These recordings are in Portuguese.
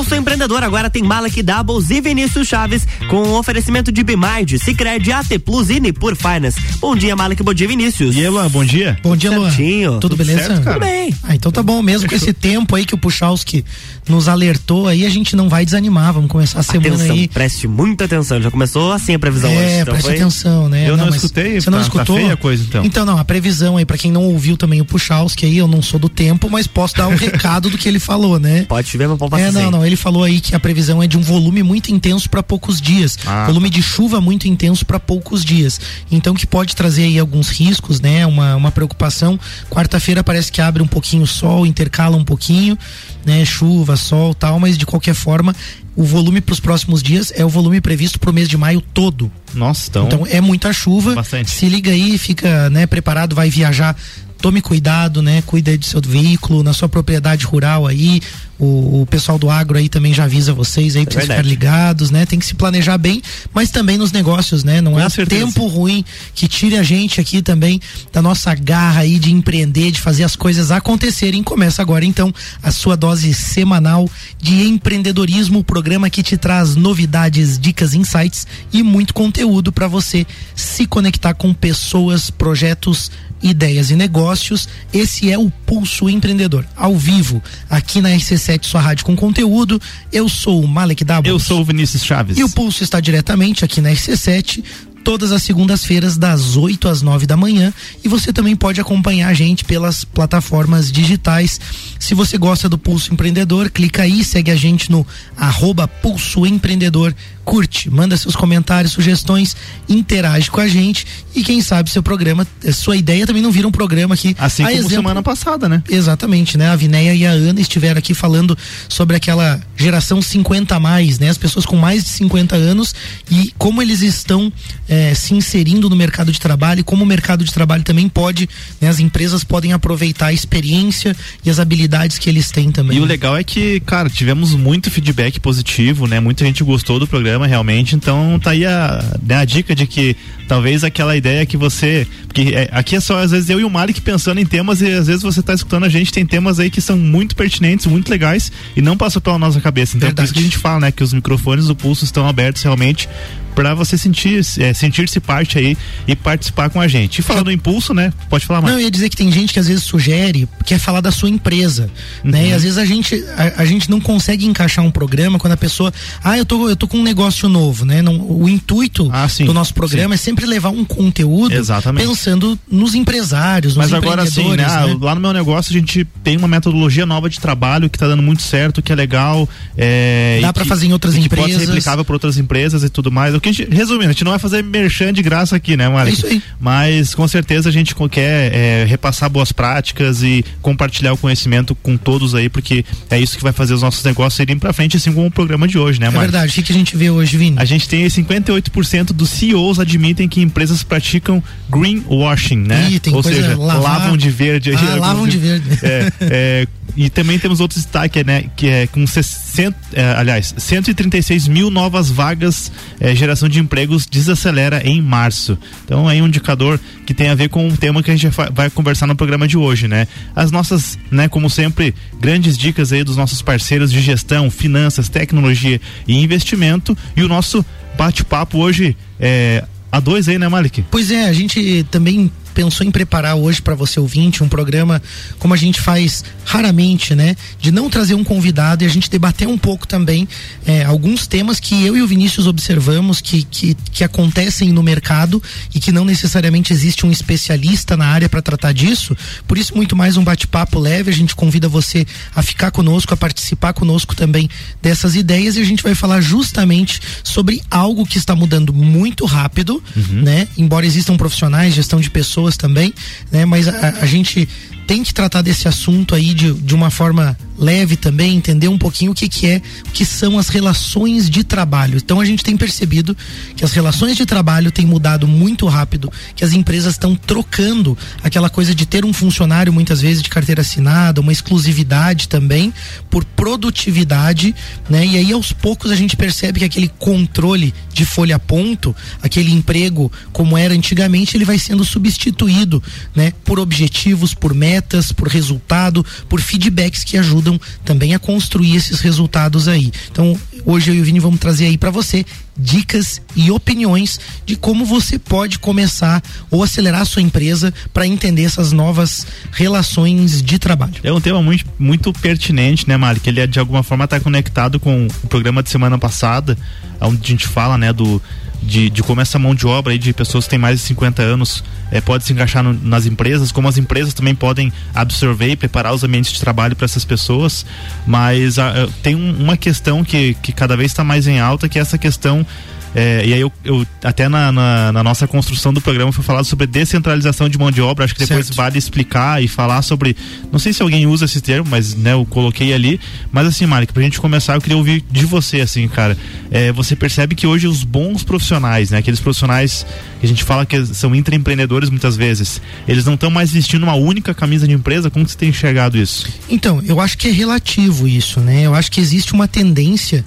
Pulso Empreendedor agora tem Malek Doubles e Vinícius Chaves com um oferecimento de Bimind, Cicred, AT Plus e Nipur Finance. Bom dia, Malek, bom dia, Vinícius. E aí, Luan, bom dia. Bom dia, Luan. Certinho. Tudo, beleza? certo, cara? Tudo bem. Ah, então tá bom, mesmo com esse tempo aí que o Puchalski nos alertou aí, a gente não vai desanimar, vamos começar a semana Atenção, aí. preste muita atenção. Já começou assim a previsão hoje. É, Então preste foi- atenção, né? Eu não mas escutei, Você não tá- tá escutou? feia a coisa, então. não, a previsão aí, pra quem não ouviu também o Puchalski aí, eu não sou do tempo, mas posso dar um recado do que ele falou, né? Pode chover, mas pode passar É, não, não. Ele falou aí que a previsão é de um volume muito intenso para poucos dias. Ah. Volume de chuva muito intenso para poucos dias. Então que pode trazer aí alguns riscos, né? Uma, uma preocupação. Quarta-feira parece que abre um pouquinho o sol, intercala um pouquinho, né? Chuva, sol, tal, mas de qualquer forma, o volume para os próximos dias é o volume previsto para o mês de maio todo. Nossa, então. Então é muita chuva. Bastante. Se liga aí, fica, né, preparado, vai viajar. Tome cuidado, né? Cuida aí do seu veículo, na sua propriedade rural aí. O, o pessoal do agro aí também já avisa vocês aí pra vocês verdade. ficarem ligados, né? Tem que se planejar bem, mas também nos negócios, né? Não Com é certeza. tempo ruim que tire a gente aqui também da nossa garra aí de empreender, de fazer as coisas acontecerem. Começa agora então a sua dose semanal de empreendedorismo, o programa que te traz novidades, dicas, insights e muito conteúdo para você se conectar com pessoas, projetos, ideias e negócios. Esse é o Pulso Empreendedor, ao vivo, aqui na RC7, sua rádio com conteúdo. Eu sou o Malek Dabos. Eu sou o Vinícius Chaves. E o Pulso está diretamente aqui na RC7, todas as segundas-feiras, das 8 às 9 da manhã. E você também pode acompanhar a gente pelas plataformas digitais. Se você gosta do Pulso Empreendedor, clica aí, segue a gente no arroba Pulso Empreendedor. Curte, manda seus comentários, sugestões, interage com a gente. E quem sabe seu programa, eh, sua ideia também não vira um programa aqui. Assim A como exemplo- semana passada, né? Exatamente, né? A Vinéia e a Ana estiveram aqui falando sobre aquela geração 50 a mais, né? As pessoas com mais de 50 anos e como eles estão eh, se inserindo no mercado de trabalho e como o mercado de trabalho também pode, né? As empresas podem aproveitar a experiência e as habilidades que eles têm também. E o legal é que, cara, tivemos muito feedback positivo, né? Muita gente gostou do programa realmente. Então tá aí a, né, a dica de que talvez aquela ideia que você. Porque é, aqui é só, às vezes, eu e o Malik pensando em temas e às vezes você tá escutando a gente, tem temas aí que são muito pertinentes, muito legais e não passou pela nossa cabeça. Então por Verdade. isso que a gente fala, né? Que os microfones do pulso estão abertos realmente para você sentir, é, sentir-se parte aí e participar com a gente. E falando do impulso, né? Pode falar mais. Não, eu ia dizer que tem gente que às vezes sugere, quer falar da sua empresa, né? Uhum. E às vezes a gente, a, a gente não consegue encaixar um programa quando a pessoa, ah, eu tô, eu tô com um negócio novo, né? Não, o intuito Ah, sim, do nosso programa é sempre levar um conteúdo Exatamente. pensando nos empresários, nos Mas agora sim, né? Ah, Lá no meu negócio a gente tem uma metodologia nova de trabalho que tá dando muito certo, que é legal. É, Dá que- fazer em outras e que pode empresas. ser replicável para outras empresas e tudo mais. O que a gente, resumindo, a gente não vai fazer merchan de graça aqui, né, Malik? É isso aí. Mas com certeza a gente quer é, repassar boas práticas e compartilhar o conhecimento com todos aí, porque é isso que vai fazer os nossos negócios irem pra frente, assim como o programa de hoje, né, É Malik? verdade. O que, que a gente vê hoje, Vini? A gente tem aí 58% dos CEOs admitem que empresas praticam greenwashing, né? Ih, tem Ou coisa seja, lavar- lavam de verde. Ah, lavam de verde. É, é, e também temos outro destaque, né? Que é com 60, é, aliás, 136 mil novas vagas, é, geração de empregos desacelera em março. Então aí um indicador que tem a ver com o tema que a gente vai conversar no programa de hoje, né? As nossas, né, como sempre, grandes dicas aí dos nossos parceiros de gestão, finanças, tecnologia e investimento. E o nosso bate-papo hoje é a dois aí, né, Malik? Pois é, a gente também pensou em preparar hoje para você ouvinte um programa como a gente faz raramente, né? De não trazer um convidado e a gente debater um pouco também é, alguns temas que eu e o Vinícius observamos que, que, que acontecem no mercado e que não necessariamente existe um especialista na área para tratar disso. Por isso, muito mais um bate-papo leve. A gente convida você a ficar conosco, a participar conosco também dessas ideias e a gente vai falar justamente sobre algo que está mudando muito rápido, né? Embora existam profissionais, gestão de pessoas também, né? Mas a, a gente tem que tratar desse assunto aí de, de uma forma leve também, entender um pouquinho o que, que é, o que são as relações de trabalho. Então a gente tem percebido que as relações de trabalho têm mudado muito rápido, que as empresas estão trocando aquela coisa de ter um funcionário muitas vezes de carteira assinada, uma exclusividade também, por produtividade, né? E aí aos poucos a gente percebe que aquele controle de folha a ponto, aquele emprego como era antigamente, ele vai sendo substituído, né? Por objetivos, por metas metas, por resultado, por feedbacks que ajudam também a construir esses resultados aí. Então, hoje eu e o Vini vamos trazer aí para você dicas e opiniões de como você pode começar ou acelerar a sua empresa para entender essas novas relações de trabalho. É um tema muito, muito pertinente, né, Mari? Que ele de alguma forma está conectado com o programa de semana passada, onde a gente fala, né, do de, de como essa mão de obra aí de pessoas que têm mais de 50 anos é, pode se encaixar no, nas empresas, como as empresas também podem absorver e preparar os ambientes de trabalho para essas pessoas. Mas a, tem um, uma questão que, que cada vez está mais em alta, que é essa questão é, e aí eu, eu até na, na, na, nossa construção do programa foi falado sobre descentralização de mão de obra. Acho que depois certo. vale explicar e falar sobre. Não sei se alguém usa esse termo, mas né, eu coloquei ali. Mas assim, Mari, pra gente começar, eu queria ouvir de você, assim, cara. É, você percebe que hoje os bons profissionais, né? Aqueles profissionais que a gente fala que são intraempreendedores muitas vezes, eles não estão mais vestindo uma única camisa de empresa. Como você tem enxergado isso? Então, eu acho que é relativo isso, né? Eu acho que existe uma tendência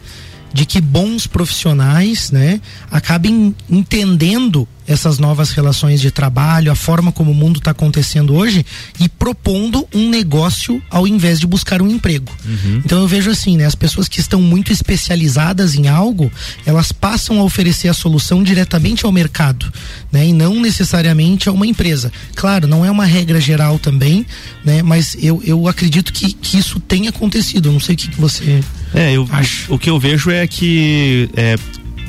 de que bons profissionais, né, acabem entendendo essas novas relações de trabalho, a forma como o mundo está acontecendo hoje e propondo um negócio ao invés de buscar um emprego. Uhum. Então eu vejo assim, né, as pessoas que estão muito especializadas em algo, elas passam a oferecer a solução diretamente ao mercado, né, e não necessariamente a uma empresa. Claro, não é uma regra geral também, né, mas eu, eu acredito que, que isso tem acontecido. Eu não sei o que, que você é, eu, acha. O que eu vejo é que é,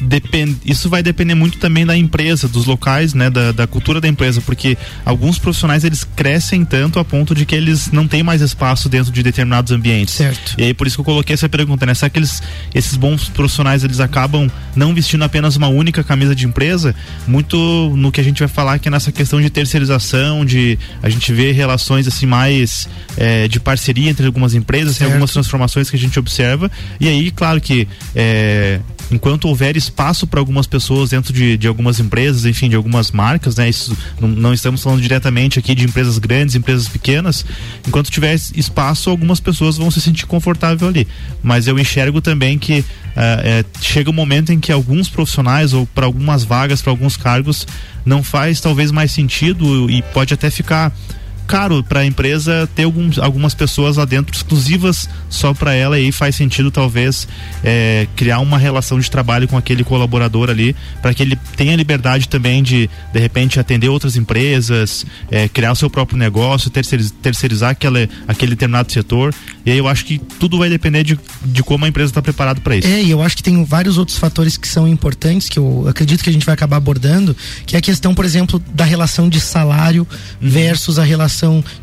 depend, isso vai depender muito também da empresa, dos locais, né, da, da, cultura da empresa, porque alguns profissionais eles crescem tanto a ponto de que eles não têm mais espaço dentro de determinados ambientes. Certo. E aí por isso que eu coloquei essa pergunta, né? Será que eles, esses bons profissionais eles acabam não vestindo apenas uma única camisa de empresa? Muito no que a gente vai falar que é nessa questão de terceirização, de a gente vê relações assim mais é, de parceria entre algumas empresas, certo. tem algumas transformações que a gente observa. E aí, claro que é, enquanto houver espaço para algumas pessoas dentro de, de algumas empresas, enfim, de algumas marcas, né? Isso não, não, estamos falando diretamente aqui de empresas grandes, empresas pequenas. Enquanto tiver espaço, algumas pessoas vão se sentir confortável ali. Mas eu enxergo também que uh, é, chega um momento em que alguns profissionais ou para algumas vagas, para alguns cargos, não faz talvez mais sentido e pode até ficar caro para a empresa ter alguns, algumas pessoas lá dentro exclusivas só para ela e aí faz sentido talvez é, criar uma relação de trabalho com aquele colaborador ali para que ele tenha liberdade também de de repente atender outras empresas, é, criar o seu próprio negócio, terceirizar, terceirizar aquele, aquele determinado setor e aí eu acho que tudo vai depender de, de como a empresa está preparada para isso. É, e eu acho que tem vários outros fatores que são importantes que eu acredito que a gente vai acabar abordando, que é a questão, por exemplo, da relação de salário uhum. versus a relação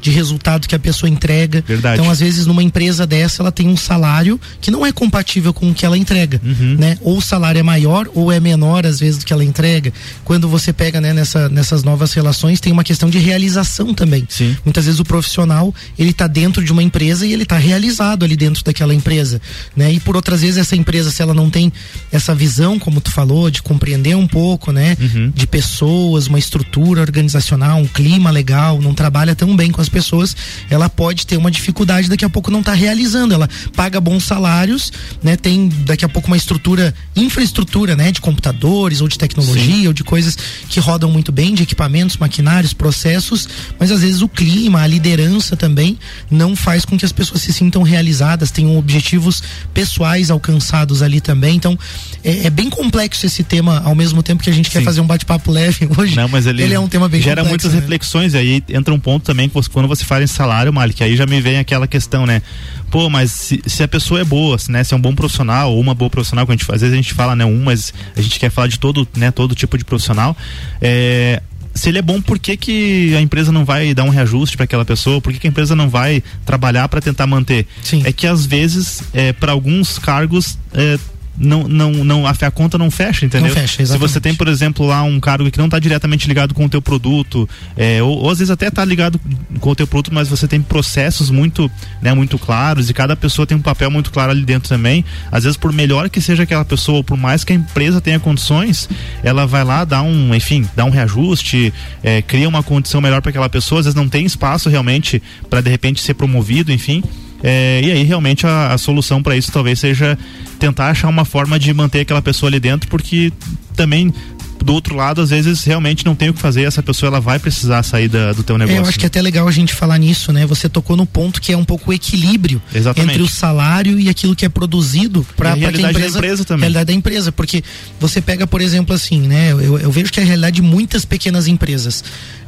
de resultado que a pessoa entrega. Verdade. Então, às vezes, numa empresa dessa, ela tem um salário que não é compatível com o que ela entrega, uhum. né? Ou o salário é maior ou é menor, às vezes, do que ela entrega. Quando você pega, né, nessa, nessas novas relações, tem uma questão de realização também. Sim. Muitas vezes o profissional, ele está dentro de uma empresa e ele está realizado ali dentro daquela empresa, né? E por outras vezes, essa empresa, se ela não tem essa visão, como tu falou, de compreender um pouco, né? Uhum. De pessoas, uma estrutura organizacional, um clima legal, não trabalha tão bem com as pessoas, ela pode ter uma dificuldade daqui a pouco não está realizando. Ela paga bons salários, né? Tem daqui a pouco uma estrutura, infraestrutura, né? De computadores ou de tecnologia Sim. ou de coisas que rodam muito bem, de equipamentos, maquinários, processos, mas às vezes o clima, a liderança também não faz com que as pessoas se sintam realizadas, tenham objetivos pessoais alcançados ali também. Então, é, é bem complexo esse tema, ao mesmo tempo que a gente Sim. quer fazer um bate-papo leve hoje. Não, mas ele, ele é um tema bem gera complexo, muitas né? reflexões, e aí entra um ponto também que você, quando você fala em salário, Malik, aí já me vem aquela questão, né? Pô, mas se, se, a pessoa é boa, né? Se é um bom profissional ou uma boa profissional, que a gente, às vezes a gente fala, né, um, mas a gente quer falar de todo, né, todo tipo de profissional. É, se ele é bom, por que, que a empresa não vai dar um reajuste para aquela pessoa? Por que, que, a empresa não vai trabalhar para tentar manter? Sim. É que às vezes, é, para alguns cargos, é, não, não, não, a, a conta não fecha, entendeu? Não fecha, Se você tem, por exemplo, lá um cargo que não está diretamente ligado com o teu produto, é, ou, ou, às vezes até está ligado com o teu produto, mas você tem processos muito, né, muito claros e cada pessoa tem um papel muito claro ali dentro também. Às vezes, por melhor que seja aquela pessoa, ou por mais que a empresa tenha condições, ela vai lá dar um, enfim, dar um reajuste, é, cria uma condição melhor para aquela pessoa. Às vezes não tem espaço realmente para de repente ser promovido, enfim. É, e aí realmente a, a solução para isso talvez seja tentar achar uma forma de manter aquela pessoa ali dentro, porque também do outro lado, às vezes realmente não tem o que fazer, essa pessoa ela vai precisar sair da, do teu negócio. É, eu acho que é até legal a gente falar nisso, né? Você tocou no ponto que é um pouco o equilíbrio Exatamente. entre o salário e aquilo que é produzido para a realidade empresa, da empresa também. realidade da empresa, porque você pega, por exemplo, assim, né? Eu, eu vejo que a realidade de muitas pequenas empresas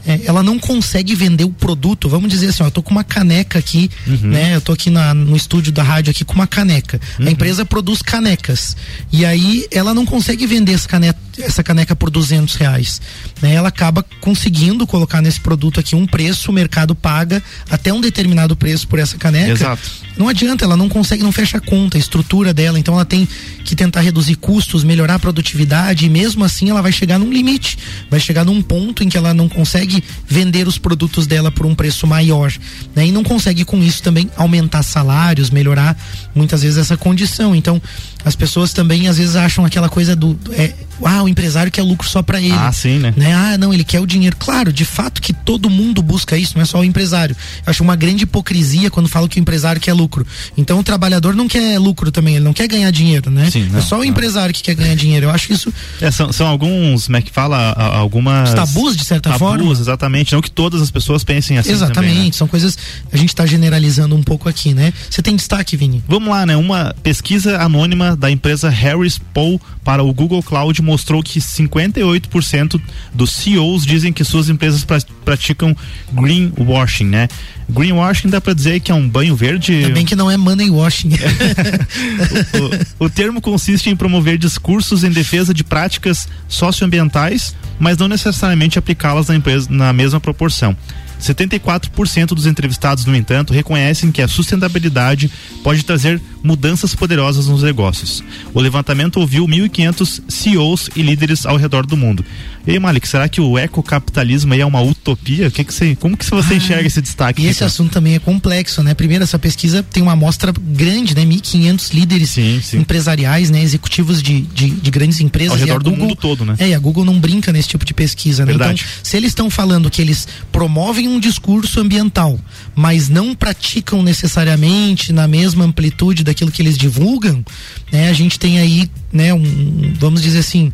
é, ela não consegue vender o produto. Vamos dizer assim, ó, eu tô com uma caneca aqui, uhum. né? Eu tô aqui na, no estúdio da rádio aqui com uma caneca. Uhum. A empresa produz canecas. E aí ela não consegue vender essa caneca, essa caneca por duzentos reais. Né? Ela acaba conseguindo colocar nesse produto aqui um preço, o mercado paga até um determinado preço por essa caneca. Exato. Não adianta, ela não consegue, não fecha a conta, a estrutura dela, então ela tem que tentar reduzir custos, melhorar a produtividade e mesmo assim ela vai chegar num limite, vai chegar num ponto em que ela não consegue vender os produtos dela por um preço maior, né? E não consegue com isso também aumentar salários, melhorar muitas vezes essa condição. Então, as pessoas também às vezes acham aquela coisa do é, ah, o empresário quer lucro só para ele. Ah, sim, né? né? Ah, não, ele quer o dinheiro. Claro, de fato que todo mundo busca isso, não é só o empresário. Eu acho uma grande hipocrisia quando falo que o empresário quer lucro. Então o trabalhador não quer lucro também, ele não quer ganhar dinheiro, né? Sim, não, é só o não. empresário que quer ganhar dinheiro. Eu acho isso. É, são, são alguns, como é que fala? Algumas. Os tabus, de certa tabus, forma. exatamente. Não que todas as pessoas pensem assim. Exatamente, também, né? são coisas. A gente está generalizando um pouco aqui, né? Você tem destaque, Vini? Vamos lá, né? Uma pesquisa anônima da empresa Harris Poll para o Google Cloud mostrou que 58% dos CEOs dizem que suas empresas pra, praticam greenwashing, né? Greenwashing dá para dizer que é um banho verde. Ainda bem que não é money washing. o, o, o termo consiste em promover discursos em defesa de práticas socioambientais, mas não necessariamente aplicá-las na empresa na mesma proporção. 74% dos entrevistados, no entanto, reconhecem que a sustentabilidade pode trazer mudanças poderosas nos negócios. O levantamento ouviu 1.500 CEOs e líderes ao redor do mundo. E aí, Malik, será que o ecocapitalismo aí é uma utopia? Que que você, como que você ah, enxerga esse destaque? E esse assunto também é complexo, né? Primeiro, essa pesquisa tem uma amostra grande, né? 1.500 líderes sim, sim. empresariais, né? Executivos de, de, de grandes empresas. Ao redor do Google, mundo todo, né? É, e a Google não brinca nesse tipo de pesquisa, né? Verdade. Então, se eles estão falando que eles promovem um discurso ambiental, mas não praticam necessariamente na mesma amplitude daquilo que eles divulgam, né? A gente tem aí, né? Um, vamos dizer assim,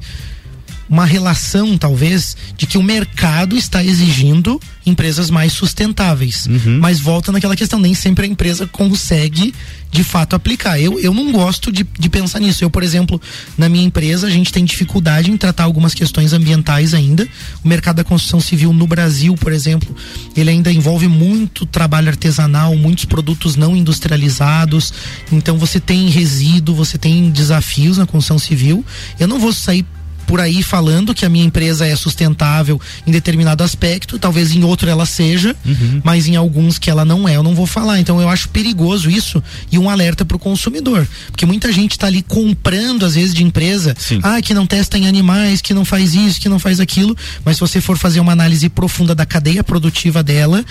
uma relação, talvez, de que o mercado está exigindo empresas mais sustentáveis. Uhum. Mas volta naquela questão, nem sempre a empresa consegue de fato aplicar. Eu, eu não gosto de, de pensar nisso. Eu, por exemplo, na minha empresa, a gente tem dificuldade em tratar algumas questões ambientais ainda. O mercado da construção civil no Brasil, por exemplo, ele ainda envolve muito trabalho artesanal, muitos produtos não industrializados. Então você tem resíduo, você tem desafios na construção civil. Eu não vou sair por aí falando que a minha empresa é sustentável em determinado aspecto, talvez em outro ela seja, uhum. mas em alguns que ela não é, eu não vou falar. Então eu acho perigoso isso e um alerta para o consumidor, porque muita gente está ali comprando às vezes de empresa, Sim. ah, que não testa em animais, que não faz isso, que não faz aquilo, mas se você for fazer uma análise profunda da cadeia produtiva dela,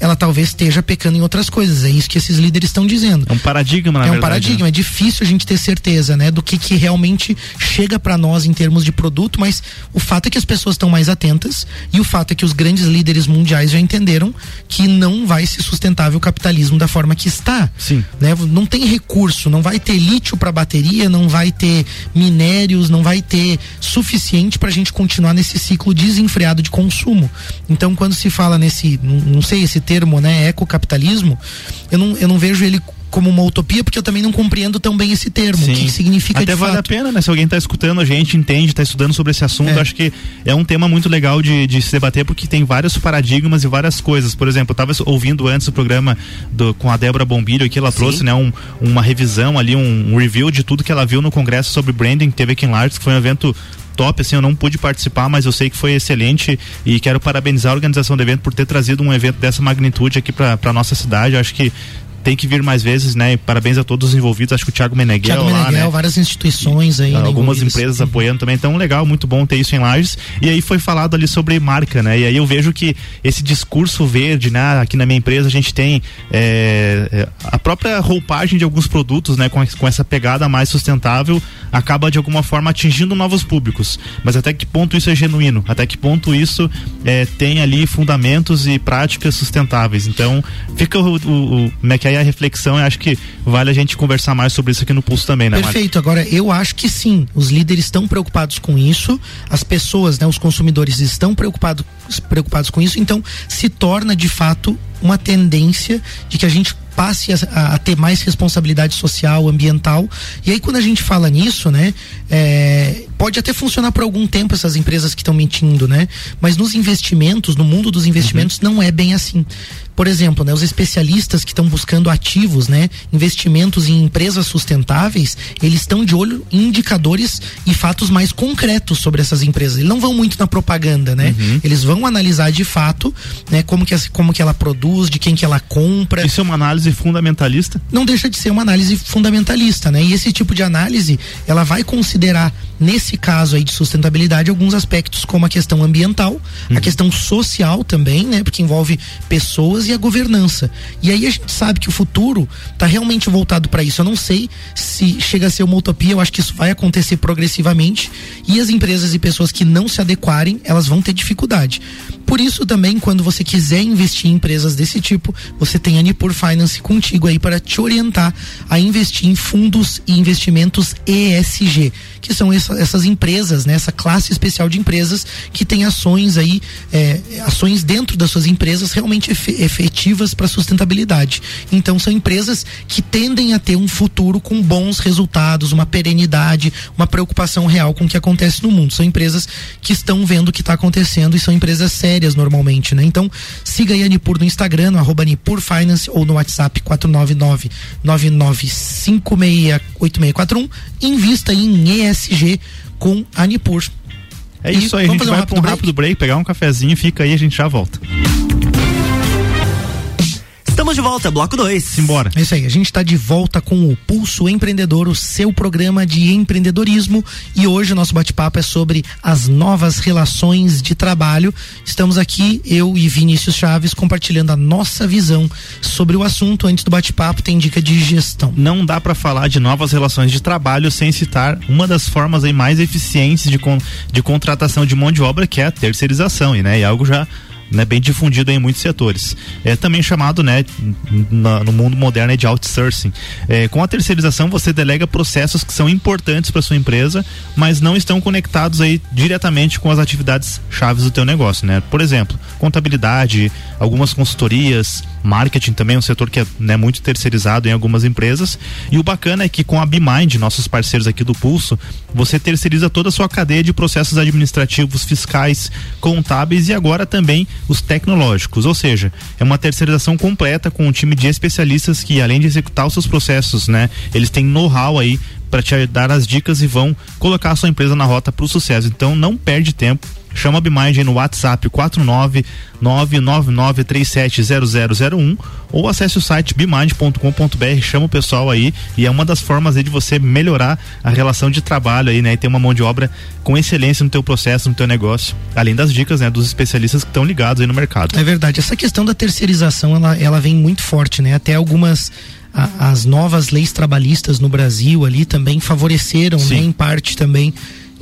ela talvez esteja pecando em outras coisas. É isso que esses líderes estão dizendo. É um paradigma, na É um verdade, paradigma. né? É difícil a gente ter certeza, né, do que, que realmente chega para nós em termos de produto, mas o fato é que as pessoas estão mais atentas e o fato é que os grandes líderes mundiais já entenderam que não vai ser sustentável o capitalismo da forma que está. Sim. Né? Não tem recurso, não vai ter lítio para bateria, não vai ter minérios, não vai ter suficiente para a gente continuar nesse ciclo desenfreado de consumo. Então, quando se fala nesse, não, não sei esse termo, né, ecocapitalismo, eu não, eu não vejo ele como uma utopia, porque eu também não compreendo tão bem esse termo, Sim. o que significa Até de vale fato. a pena, né? Se alguém está escutando a gente, entende, está estudando sobre esse assunto, É. acho que é um tema muito legal de, de se debater, porque tem vários paradigmas e várias coisas. Por exemplo, eu estava ouvindo antes o programa do, com a Débora Bombilho aqui, ela trouxe né, um, uma revisão ali, um, um review de tudo que ela viu no congresso sobre branding que teve aqui em Lartes, que foi um evento top, assim, eu não pude participar, mas eu sei que foi excelente e quero parabenizar a organização do evento por ter trazido um evento dessa magnitude aqui para nossa cidade. Eu acho que tem que vir mais vezes, né? E parabéns a todos os envolvidos. Acho que o Thiago Meneghel Thiago lá, Meneghel, né? várias instituições aí. né, algumas envolvidas. empresas apoiando também, então legal, muito bom ter isso em Lages. E aí foi falado ali sobre marca, né? E aí eu vejo que esse discurso verde, né? Aqui na minha empresa a gente tem é, é, a própria roupagem de alguns produtos, né? Com, com essa pegada mais sustentável, acaba de alguma forma atingindo novos públicos. Mas até que ponto isso é genuíno? Até que ponto isso é, tem ali fundamentos e práticas sustentáveis? Então fica o, o, o como é que é aí a reflexão, eu acho que vale a gente conversar mais sobre isso aqui no Pulso também, né? Perfeito. Agora, eu acho que sim, os líderes estão preocupados com isso, as pessoas, né, os consumidores estão preocupados preocupados com isso, então se torna de fato uma tendência de que a gente passe a, a, ter mais responsabilidade social, ambiental. E aí, quando a gente fala nisso, né, é, pode até funcionar por algum tempo essas empresas que estão mentindo, né? Mas nos investimentos, no mundo dos investimentos, uhum. não é bem assim. Por exemplo, né, os especialistas que estão buscando ativos, né, investimentos em empresas sustentáveis, eles estão de olho em indicadores e fatos mais concretos sobre essas empresas. Eles não vão muito na propaganda, né? Uhum. Eles vão analisar de fato, né, como que, como que ela produz, de quem que ela compra. Isso é uma análise fundamentalista? Não deixa de ser uma análise fundamentalista, né? E esse tipo de análise, ela vai considerar nesse caso aí de sustentabilidade alguns aspectos como a questão ambiental, uhum. a questão social também, né? Porque envolve pessoas e a governança. E aí a gente sabe que o futuro está realmente voltado para isso. Eu não sei se chega a ser uma utopia, eu acho que isso vai acontecer progressivamente e as empresas e pessoas que não se adequarem, elas vão ter dificuldade. Por isso também, quando você quiser investir em empresas desse tipo, você tem a Nipur Finance contigo aí para te orientar a investir em fundos e investimentos ESG, que são essa, essas empresas, né, essa classe especial de empresas que tem ações aí, é, ações dentro das suas empresas realmente efetivas para sustentabilidade. Então são empresas que tendem a ter um futuro com bons resultados, uma perenidade, uma preocupação real com o que acontece no mundo. São empresas que estão vendo o que está acontecendo e são empresas sérias férias normalmente, né? Então, siga aí a Nipur no Instagram, no arroba Nipur Finance ou no WhatsApp 499 99568641. Invista em ESG com a Nipur. É isso aí, a gente vai um para um rápido break, pegar um cafezinho, fica aí, a gente já volta. Estamos de volta, bloco 2. Simbora. É isso aí, a gente está de volta com o Pulso Empreendedor, o seu programa de empreendedorismo. E hoje o nosso bate-papo é sobre as novas relações de trabalho. Estamos aqui, eu e Vinícius Chaves, compartilhando a nossa visão sobre o assunto. Antes do bate-papo, tem dica de gestão. Não dá para falar de novas relações de trabalho sem citar uma das formas aí mais eficientes de, con de contratação de mão de obra, que é a terceirização. E, né, e algo já né, bem difundido em muitos setores. É também chamado, né, na, no mundo moderno de outsourcing. É, com a terceirização você delega processos que são importantes para sua empresa, mas não estão conectados aí diretamente com as atividades chaves do teu negócio, né? Por exemplo, contabilidade, algumas consultorias, marketing também é um setor que é né, muito terceirizado em algumas empresas. E o bacana é que com a BeMind, nossos parceiros aqui do Pulso, você terceiriza toda a sua cadeia de processos administrativos, fiscais, contábeis e agora também os tecnológicos. Ou seja, é uma terceirização completa com um time de especialistas que, além de executar os seus processos, né, eles têm know-how aí para te dar as dicas e vão colocar a sua empresa na rota para o sucesso. Então não perde tempo Chama a Bimind no WhatsApp 49999370001 ou acesse o site bimind.com.br, chama o pessoal aí e é uma das formas aí de você melhorar a relação de trabalho aí, né? E ter uma mão de obra com excelência no teu processo, no teu negócio, além das dicas, né, dos especialistas que estão ligados aí no mercado. É verdade, essa questão da terceirização, ela, ela vem muito forte, né? Até algumas a, as novas leis trabalhistas no Brasil ali também favoreceram, né, em parte também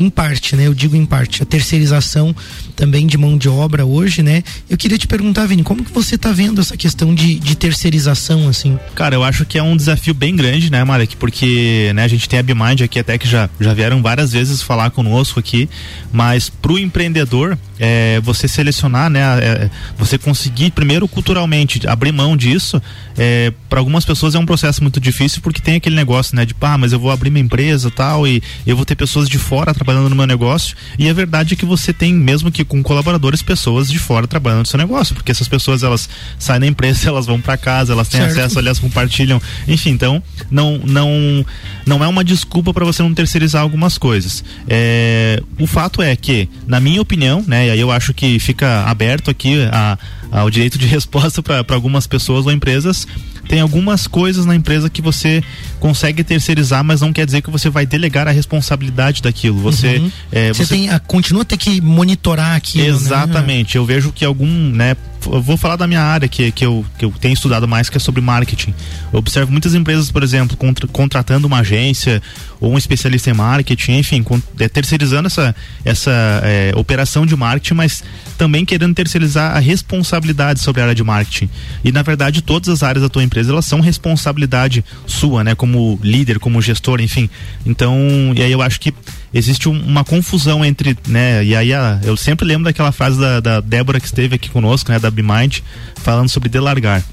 em parte, né? Eu digo em parte, a terceirização também de mão de obra hoje, né? Eu queria te perguntar, Vini, como que você está vendo essa questão de, de terceirização, assim? Cara, eu acho que é um desafio bem grande, né, Malek? Porque, né, a gente tem a Bimind aqui até que já, já vieram várias vezes falar conosco aqui, mas pro empreendedor, é, você selecionar, né, é, você conseguir primeiro culturalmente abrir mão disso, é, para algumas pessoas é um processo muito difícil porque tem aquele negócio, né, de pá, mas eu vou abrir minha empresa tal e eu vou ter pessoas de fora trabalhando no meu negócio e a verdade é que você tem mesmo que com colaboradores pessoas de fora trabalhando no seu negócio, porque essas pessoas elas saem da empresa, elas vão para casa, elas têm certo. acesso, aliás, compartilham, enfim, então não não não é uma desculpa para você não terceirizar algumas coisas. É, o fato é que, na minha opinião, né, e aí eu acho que fica aberto aqui a, a o direito de resposta para algumas pessoas ou empresas tem algumas coisas na empresa que você consegue terceirizar, mas não quer dizer que você vai delegar a responsabilidade daquilo. Você, uhum. é, você, você tem, a, continua a ter que monitorar aquilo. Né? Exatamente. Né? Eu vejo que algum, né, vou falar da minha área que, que, eu, que eu tenho estudado mais, que é sobre marketing. Eu observo muitas empresas, por exemplo, contra, contratando uma agência ou um especialista em marketing, enfim, com, é, terceirizando essa, essa é, operação de marketing, mas também querendo terceirizar a responsabilidade sobre a área de marketing. E na verdade, todas as áreas da tua empresa elas são responsabilidade sua, né? Como líder, como gestor, enfim. Então, e aí eu acho que existe um, uma confusão entre, né? E aí a, eu sempre lembro daquela frase da, da Débora que esteve aqui conosco, né? Da BeMind, falando sobre delargar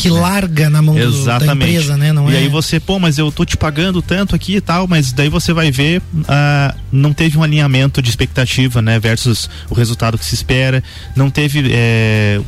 que larga na mão do, da empresa, né? Não e é... aí você, pô, mas eu tô te pagando tanto aqui e tal, mas daí você vai ver, uh, não teve um alinhamento de expectativa, né? Versus o resultado que se espera, não teve é,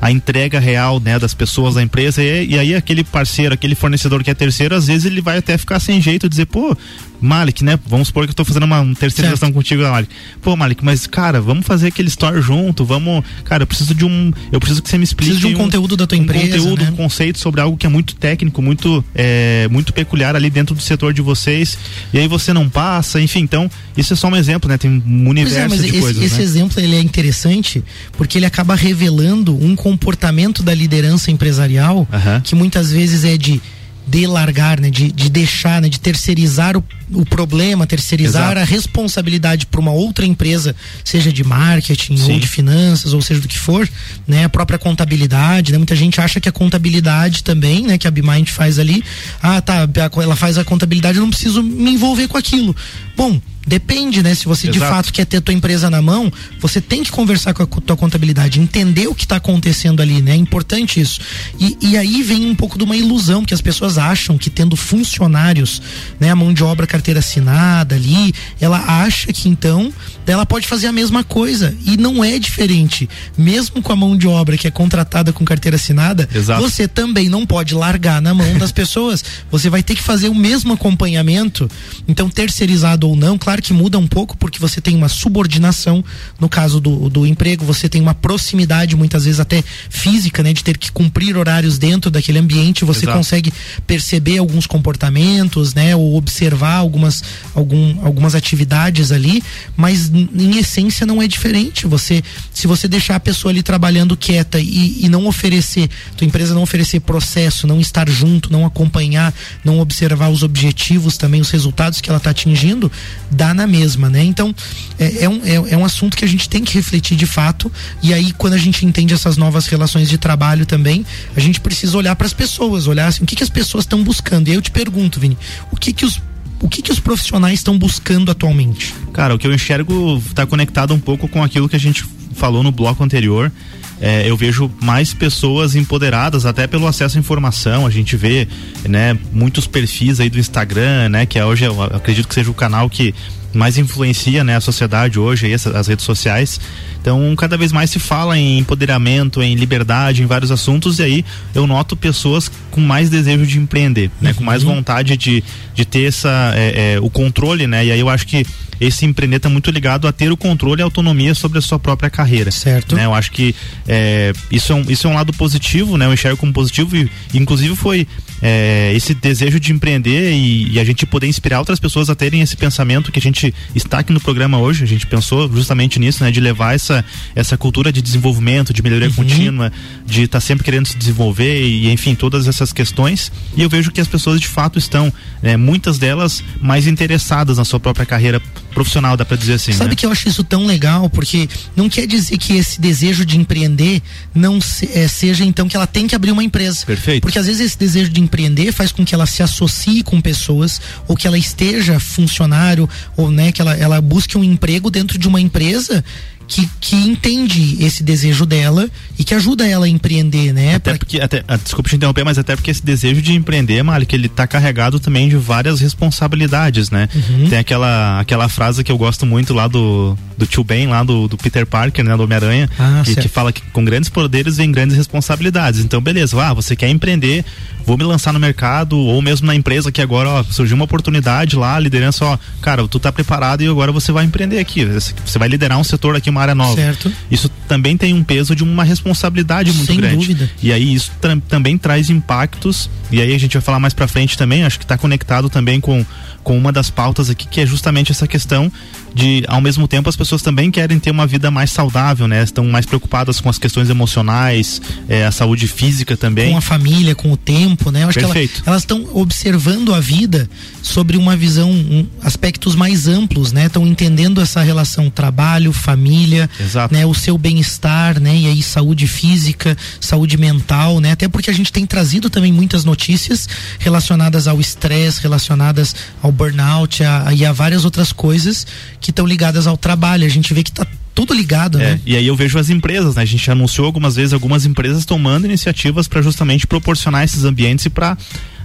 a entrega real, né? Das pessoas da empresa e, e aí aquele parceiro, aquele fornecedor que é terceiro, às vezes ele vai até ficar sem jeito, dizer, pô, Malik, né? Vamos supor que eu tô fazendo uma terceirização contigo, Malik. Pô, Malik, mas cara, vamos fazer aquele store junto, vamos. Cara, eu preciso de um. Eu preciso que você me explique. Preciso de um, um conteúdo da tua um empresa. conteúdo, né? um conceito sobre algo que é muito técnico, muito, é, muito peculiar ali dentro do setor de vocês. E aí você não passa, enfim, então, isso é só um exemplo, né? Tem um universo é, de esse, coisas. Esse né? exemplo ele é interessante porque ele acaba revelando um comportamento da liderança empresarial que muitas vezes é de de largar, né, de, de deixar, né, de terceirizar o, o problema, terceirizar Exato. a responsabilidade para uma outra empresa, seja de marketing Sim. ou de finanças, ou seja do que for, né, a própria contabilidade, né, muita gente acha que a contabilidade também, né, que a BeMind faz ali, ah, tá, ela faz a contabilidade, eu não preciso me envolver com aquilo. Bom, Depende, né? Se você Exato. de fato quer ter tua empresa na mão, você tem que conversar com a tua contabilidade, entender o que está acontecendo ali, né? É importante isso. E, e aí vem um pouco de uma ilusão, que as pessoas acham que tendo funcionários, né? A mão de obra, carteira assinada ali, ela acha que então ela pode fazer a mesma coisa. E não é diferente. Mesmo com a mão de obra que é contratada com carteira assinada, Exato. você também não pode largar na mão das pessoas. Você vai ter que fazer o mesmo acompanhamento. Então, terceirizado ou não, claro que muda um pouco porque você tem uma subordinação, no caso do, do emprego, você tem uma proximidade, muitas vezes até física, né? De ter que cumprir horários dentro daquele ambiente, você Exato. consegue perceber alguns comportamentos, né? Ou observar algumas, algum, algumas atividades ali, mas em essência não é diferente. Você, se você deixar a pessoa ali trabalhando quieta e, e não oferecer, tua empresa não oferecer processo, não estar junto, não acompanhar, não observar os objetivos também, os resultados que ela está atingindo, dá na mesma, né? Então, é, é, um, é, é um assunto que a gente tem que refletir de fato. E aí, quando a gente entende essas novas relações de trabalho também, a gente precisa olhar para as pessoas, olhar assim, o que, que as pessoas estão buscando. E aí eu te pergunto, Vini, o que, que os o que, que os profissionais estão buscando atualmente? Cara, o que eu enxergo está conectado um pouco com aquilo que a gente falou no bloco anterior. É, eu vejo mais pessoas empoderadas até pelo acesso à informação. A gente vê, né, muitos perfis aí do Instagram, né, que é hoje eu acredito que seja o canal que mais influencia né, a sociedade hoje, aí, as redes sociais. Então, cada vez mais se fala em empoderamento, em liberdade, em vários assuntos, e aí eu noto pessoas com mais desejo de empreender, né? Uhum. Com mais uhum. vontade de, de ter essa, é, é, o controle, né? E aí eu acho que esse empreender está muito ligado a ter o controle e a autonomia sobre a sua própria carreira. Certo. Né? Eu acho que é, isso, é um, isso é um lado positivo, né? Eu enxergo como positivo e, inclusive, foi é, esse desejo de empreender e, e, a gente poder inspirar outras pessoas a terem esse pensamento que a gente está aqui no programa hoje. A gente pensou justamente nisso, né? De levar essa, essa cultura de desenvolvimento, de melhoria uhum. contínua, de estar tá sempre querendo se desenvolver e, enfim, todas essas questões. E eu vejo que as pessoas de fato estão, né, muitas delas, mais interessadas na sua própria carreira profissional, dá para dizer assim. Sabe né? que eu acho isso tão legal, porque não quer dizer que esse desejo de empreender não se, é, seja então que ela tem que abrir uma empresa. Perfeito. Porque às vezes esse desejo de empreender faz com que ela se associe com pessoas ou que ela esteja funcionário ou né, que ela, ela busque um emprego dentro de uma empresa que, que entende esse desejo dela e que ajuda ela a empreender, né? Até pra... porque, até, ah, desculpa te interromper, mas até porque esse desejo de empreender, Malik, ele tá carregado também de várias responsabilidades, né? Uhum. Tem aquela, aquela frase que eu gosto muito lá do, do tio Ben, lá do, do Peter Parker, né? Do Homem-Aranha, ah, que, que, fala que com grandes poderes vem grandes responsabilidades. Então, beleza, ah, você quer empreender, vou me lançar no mercado, ou mesmo na empresa que agora, ó, surgiu uma oportunidade lá, a liderança, ó, cara, tu tá preparado e agora você vai empreender aqui. Você vai liderar um setor aqui, uma área nova. Certo. Isso também tem um peso de uma responsabilidade muito Sem grande. dúvida. E aí isso também traz impactos, e aí a gente vai falar mais pra frente também, acho que está conectado também com, com uma das pautas aqui, que é justamente essa questão de, ao mesmo tempo, as pessoas também querem ter uma vida mais saudável, né? Estão mais preocupadas com as questões emocionais, é, a saúde física também. Com a família, com o tempo, né? Eu acho Perfeito. que ela, elas estão observando a vida sobre uma visão, um, aspectos mais amplos, né? Estão entendendo essa relação trabalho, família, Exato. né? O seu bem-estar, né? E aí saúde física, saúde mental, né? Até porque a gente tem trazido também muitas notícias relacionadas ao estresse, relacionadas ao burnout a, e a várias outras coisas que estão ligadas ao trabalho. A gente vê que está tudo ligado, É, né? e aí eu vejo as empresas, né? A gente anunciou algumas vezes algumas empresas tomando iniciativas para justamente proporcionar esses ambientes e para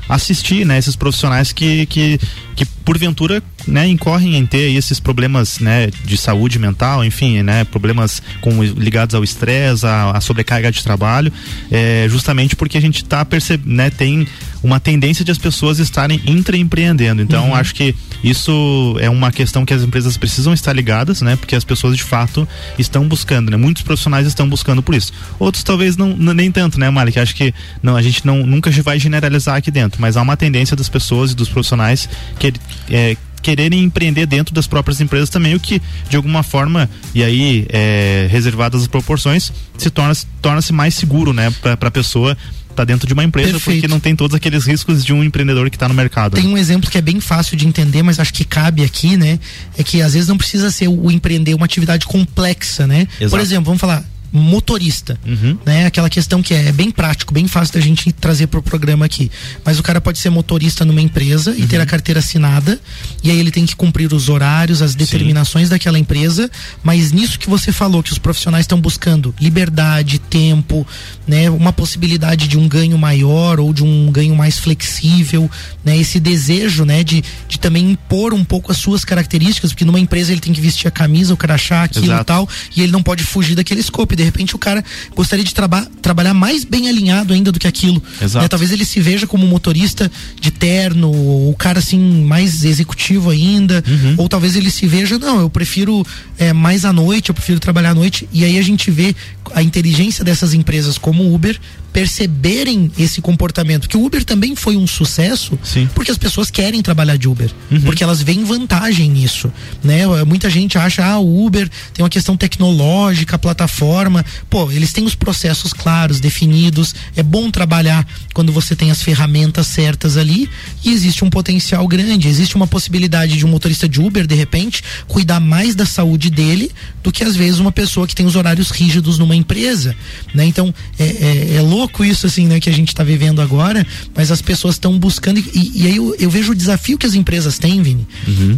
assistir, né, esses profissionais que, que, que porventura, né, incorrem em ter esses problemas, né, de saúde mental, enfim, né, problemas com, ligados ao estresse, à, à sobrecarga de trabalho, é, justamente porque a gente está percebendo, né, tem uma tendência de as pessoas estarem intraempreendendo. Então, Uhum. acho que isso é uma questão que as empresas precisam estar ligadas, né? Porque as pessoas de fato estão buscando, né? Muitos profissionais estão buscando por isso. Outros talvez não, nem tanto, né, Malik? Acho que não, a gente não nunca vai generalizar aqui dentro, mas há uma tendência das pessoas e dos profissionais que é, quererem empreender dentro das próprias empresas também, o que de alguma forma, e aí é, reservadas as proporções, se torna torna-se mais seguro, né, para a pessoa estar dentro de uma empresa, Perfeito. porque não tem todos aqueles riscos de um empreendedor que está no mercado. Tem né? um exemplo que é bem fácil de entender, mas acho que cabe aqui, né? É que às vezes não precisa ser o empreender uma atividade complexa, né? Por Exato. exemplo, vamos falar motorista, Uhum. né? Aquela questão que é bem prático, bem fácil da gente trazer pro programa aqui. Mas o cara pode ser motorista numa empresa e ter Uhum. a carteira assinada, e aí ele tem que cumprir os horários, as determinações daquela empresa, mas nisso que você falou que os profissionais estão buscando liberdade, tempo, né, uma possibilidade de um ganho maior ou de um ganho mais flexível, né, esse desejo, né, de, de também impor um pouco as suas características, porque numa empresa ele tem que vestir a camisa, o crachá, aquilo e tal, e ele não pode fugir daquele escopo. De repente o cara gostaria de traba trabalhar mais bem alinhado ainda do que aquilo. Né? Talvez ele se veja como motorista de terno, ou o cara assim mais executivo ainda, Uhum. ou talvez ele se veja, não, eu prefiro é, mais à noite, eu prefiro trabalhar à noite. E aí a gente vê a inteligência dessas empresas como o Uber perceberem esse comportamento. Que o Uber também foi um sucesso Sim. porque as pessoas querem trabalhar de Uber, Uhum. porque elas veem vantagem nisso, né? Muita gente acha, ah, o Uber tem uma questão tecnológica, plataforma, pô, eles têm os processos claros, definidos, é bom trabalhar quando você tem as ferramentas certas ali e existe um potencial grande, existe uma possibilidade de um motorista de Uber, de repente, cuidar mais da saúde dele do que às vezes uma pessoa que tem os horários rígidos numa empresa, né? Então, é, é, é louco isso, assim, né, que a gente está vivendo agora, mas as pessoas estão buscando e, e aí eu, eu vejo o desafio que as empresas têm, Vini,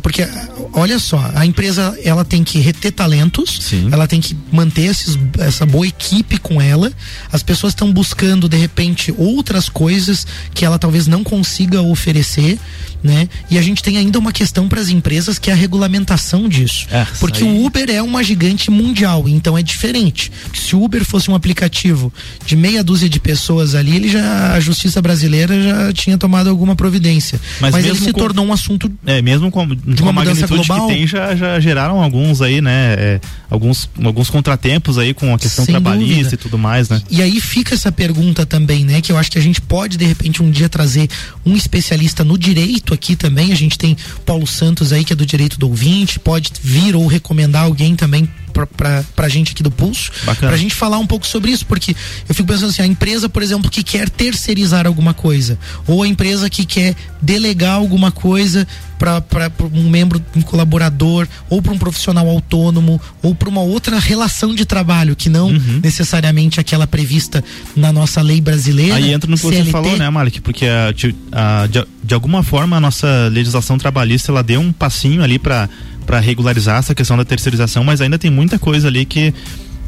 porque ah, olha só, a empresa ela tem que reter talentos, Sim. ela tem que manter esses, essa boa equipe com ela, as pessoas estão buscando de repente outras coisas que ela talvez não consiga oferecer, né? E a gente tem ainda uma questão para as empresas que é a regulamentação disso, É, porque aí- o Uber é uma gigante mundial, então é diferente. Se o Uber fosse um aplicativo de meia dúzia de pessoas ali, ele já a justiça brasileira já tinha tomado alguma providência. Mas Mas, ele se com- tornou um assunto É, mesmo com, de uma uma mudança magnitude global? que tem, já, já geraram alguns aí, né? é, alguns, alguns contratempos aí com a questão Sem trabalhista dúvida. e tudo mais, né? E aí fica essa pergunta também, né? Que eu acho que a gente pode, de repente, um dia trazer um especialista no direito aqui também. A gente tem Paulo Santos aí, que é do direito do ouvinte, pode vir ou recomendar alguém também pra, pra, pra gente aqui do Pulso. Bacana. Pra gente falar um pouco sobre isso, porque eu fico pensando assim, a empresa, por exemplo, que quer terceirizar alguma coisa, ou a empresa que quer delegar alguma coisa para um membro, um colaborador, ou para um profissional autônomo, ou para uma outra relação de trabalho, que não Uhum. necessariamente aquela prevista na nossa lei brasileira. Aí entra no que você CLT. falou, né, Malik? Porque a, de, a- de, de alguma forma a nossa legislação trabalhista ela deu um passinho ali para para regularizar essa questão da terceirização, mas ainda tem muita coisa ali que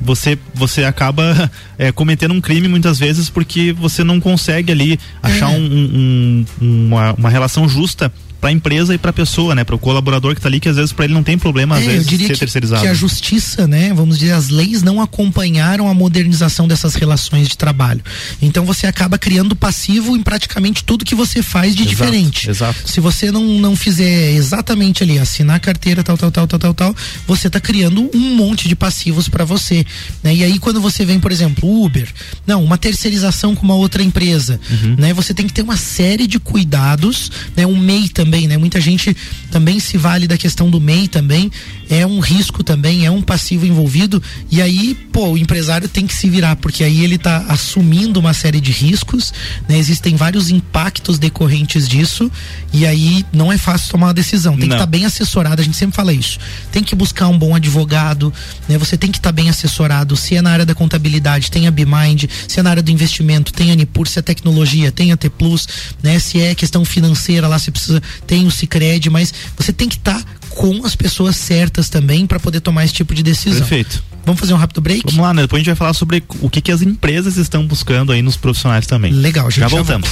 você você acaba é, cometendo um crime muitas vezes porque você não consegue ali achar É. um- um- um- uma, uma relação justa para a empresa e para a pessoa, né? Para o colaborador que está ali, que às vezes para ele não tem problema, às É, vezes, eu diria ser que, terceirizado. que a justiça, né, vamos dizer, as leis não acompanharam a modernização dessas relações de trabalho. Então você acaba criando passivo em praticamente tudo que você faz de Exato, diferente. exato. Se você não, não fizer exatamente ali, assinar a carteira, tal, tal, tal, tal, tal, tal, você está criando um monte de passivos para você. Né? E aí quando você vem, por exemplo, Uber, não, uma terceirização com uma outra empresa, Uhum. né? Você tem que ter uma série de cuidados, né? O MEI também, né? Muita gente também se vale da questão do MEI também, é um risco também, é um passivo envolvido, e aí, pô, o empresário tem que se virar, porque aí ele está assumindo uma série de riscos, né? Existem vários impactos decorrentes disso, e aí não é fácil tomar uma decisão, tem que Não. estar bem assessorado, a gente sempre fala isso. Tem que buscar um bom advogado, né? Você tem que estar bem assessorado, se é na área da contabilidade, tem a BMind, se é na área do investimento, tem a Nipur, se é tecnologia, tem a T Plus, né? Se é questão financeira lá, você precisa, tem o Cicred, mas você tem que estar com as pessoas certas também para poder tomar esse tipo de decisão. Perfeito. Vamos fazer um rápido break? Vamos lá, né? Depois a gente vai falar sobre o que, que as empresas estão buscando aí nos profissionais também. Legal. Já já voltamos.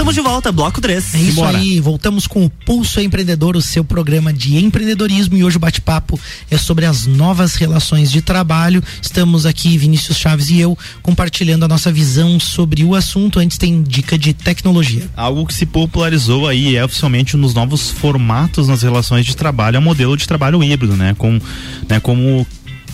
Estamos de volta, bloco 3. É isso Simbora. aí, voltamos com o Pulso Empreendedor, o seu programa de empreendedorismo e hoje o bate-papo é sobre as novas relações de trabalho. Estamos aqui, Vinícius Chaves e eu, compartilhando a nossa visão sobre o assunto. Antes tem dica de tecnologia. Algo que se popularizou aí é oficialmente um dos novos formatos nas relações de trabalho, é o modelo de trabalho híbrido, né? Com, né como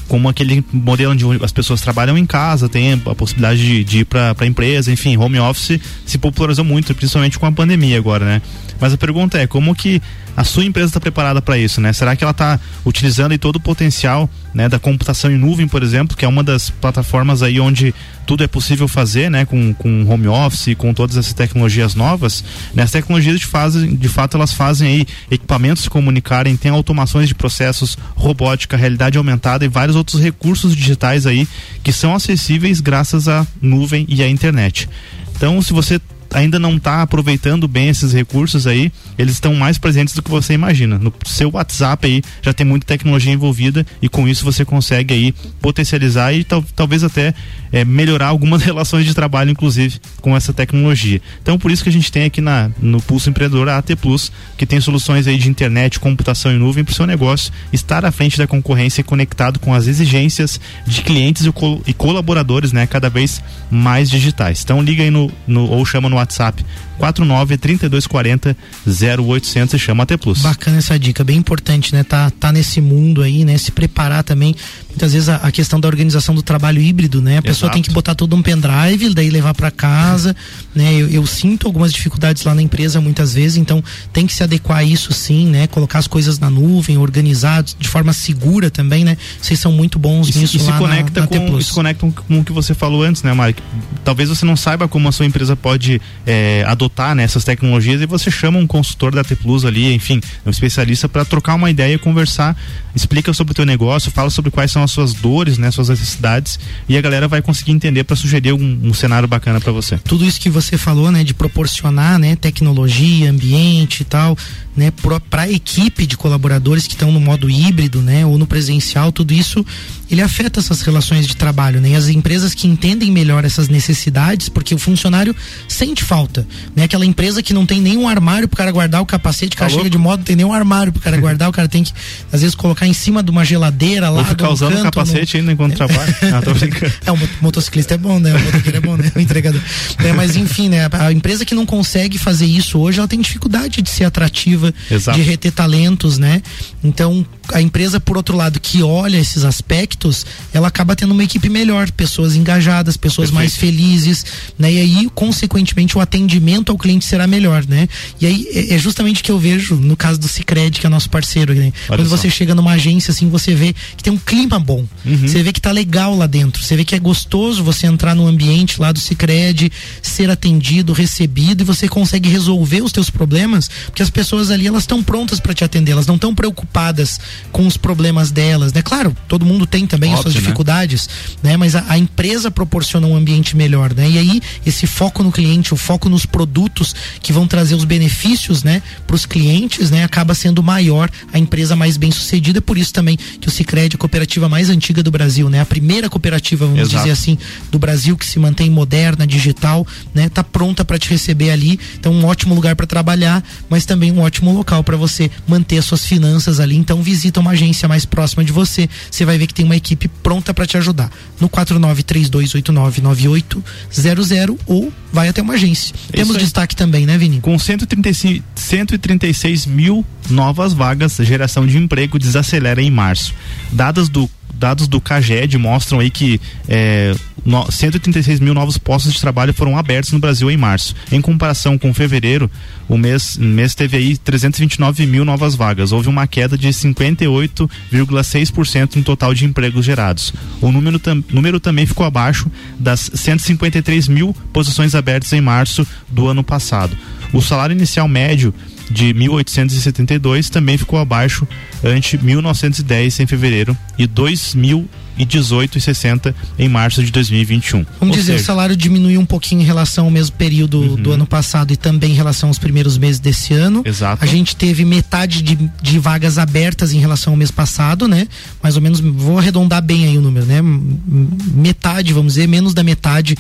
como aquele modelo onde as pessoas trabalham em casa, tem a possibilidade de, de ir para a empresa, enfim, home office se popularizou muito, principalmente com a pandemia agora, né? Mas a pergunta é, como que a sua empresa está preparada para isso, né? Será que ela está utilizando todo o potencial, né, da computação em nuvem, por exemplo, que é uma das plataformas aí onde tudo é possível fazer, né, com, com home office, com todas essas tecnologias novas, né, as tecnologias de, fazem, de fato elas fazem aí equipamentos se comunicarem, tem automações de processos, robótica, realidade aumentada e vários outros recursos digitais aí que são acessíveis graças à nuvem e à internet. Então, se você ainda não está aproveitando bem esses recursos aí, eles estão mais presentes do que você imagina. No seu WhatsApp aí já tem muita tecnologia envolvida e com isso você consegue aí potencializar e tal, talvez até eh, melhorar algumas relações de trabalho, inclusive, com essa tecnologia. Então por isso que a gente tem aqui na, no Pulso Empreendedor a AT Plus, que tem soluções aí de internet, computação em nuvem para o seu negócio estar à frente da concorrência e conectado com as exigências de clientes e, col- e colaboradores, né, cada vez mais digitais. Então liga aí no, no ou chama no WhatsApp 49 3240 0800 e chama a AT Plus. Bacana essa dica, bem importante, né? Tá, tá nesse mundo aí, né? Se preparar também. Muitas vezes a, a questão da organização do trabalho híbrido, né? A pessoa Exato. tem que botar todo um pendrive, daí levar para casa, né? Eu, eu sinto algumas dificuldades lá na empresa muitas vezes, então tem que se adequar a isso sim, né? Colocar as coisas na nuvem, organizados, de forma segura também, né? Vocês são muito bons E, nisso e se conecta na, na com, T e se conecta com o que você falou antes, né, Mike? Talvez você não saiba como a sua empresa pode eh, adotar né, essas tecnologias e você chama um consultor da T Plus ali, enfim, um especialista para trocar uma ideia, conversar, explica sobre o teu negócio, fala sobre quais são as suas dores, né, suas necessidades e a galera vai conseguir entender para sugerir um, um cenário bacana para você. tudo isso que você falou, né, de proporcionar, né, tecnologia, ambiente e tal, né, para a equipe de colaboradores que estão no modo híbrido, né, ou no presencial, tudo isso ele afeta essas relações de trabalho, né? As empresas que entendem melhor essas necessidades, porque o funcionário sente falta, né? Aquela empresa que não tem nenhum armário pro cara guardar o capacete, o cara Tá chega de modo, não tem nenhum armário pro cara guardar, o cara tem que às vezes colocar em cima de uma geladeira lá, Ou ficar usando canto, capacete ainda enquanto trabalha. Ah, tô brincando. é, o mo- motociclista é bom, né? O motoqueiro é bom, né? O entregador. É, mas enfim, né? A empresa que não consegue fazer isso hoje, ela tem dificuldade de ser atrativa, Exato. de reter talentos, né? Então, a empresa, por outro lado, que olha esses aspectos, ela acaba tendo uma equipe melhor, pessoas engajadas, pessoas Perfeito. mais felizes, né? E aí, consequentemente, o atendimento ao cliente será melhor, né? E aí, é é justamente o que eu vejo no caso do Cicred, que é nosso parceiro, né? Quando só. você chega numa agência, assim, você vê que tem um clima bom. Uhum. Você vê que tá legal lá dentro. Você vê que é gostoso você entrar no ambiente lá do Cicred, ser atendido, recebido e você consegue resolver os teus problemas, porque as pessoas ali elas estão prontas para te atender, elas não estão preocupadas com os problemas delas, né? Claro, todo mundo tem também Óbvio, as suas né? dificuldades, né? né? Mas a, a, empresa proporciona um ambiente melhor, né? E aí esse foco no cliente, o foco nos produtos que vão trazer os benefícios, né, para os clientes, né, acaba sendo maior, a empresa mais bem sucedida, por isso também que o Sicredi é a cooperativa mais antiga do Brasil, né? A primeira cooperativa, vamos Exato. dizer assim, do Brasil que se mantém moderna, digital, né? Tá pronta para te receber ali. Então um ótimo lugar para trabalhar, mas também um ótimo local para você manter as suas finanças ali. Então visita uma agência mais próxima de você, você vai ver que tem uma equipe pronta para te ajudar. No 4932899800 ou vai até uma agência. É Temos destaque também, né, Vini? Com 135, 136 mil novas vagas, geração de emprego desacelera em março. Dados do dados do CAGED mostram aí que é, no, 136 mil novos postos de trabalho foram abertos no Brasil em março. Em comparação com fevereiro, o mês, mês teve aí 329 mil novas vagas. Houve uma queda de 58,6% no total de empregos gerados. O número, tam, número também ficou abaixo das 153 mil posições abertas em março do ano passado. O salário inicial médio de 1872 também ficou abaixo ante 1910 em fevereiro e 2018,60 em março de 2021. Vamos Ou dizer, seja, o salário diminuiu um pouquinho em relação ao mesmo período uhum. do ano passado e também em relação aos primeiros meses desse ano. Exato. A gente teve metade de, de vagas abertas em relação ao mês passado, né? Mais ou menos, vou arredondar bem aí o número, né? Metade, vamos dizer, menos da metade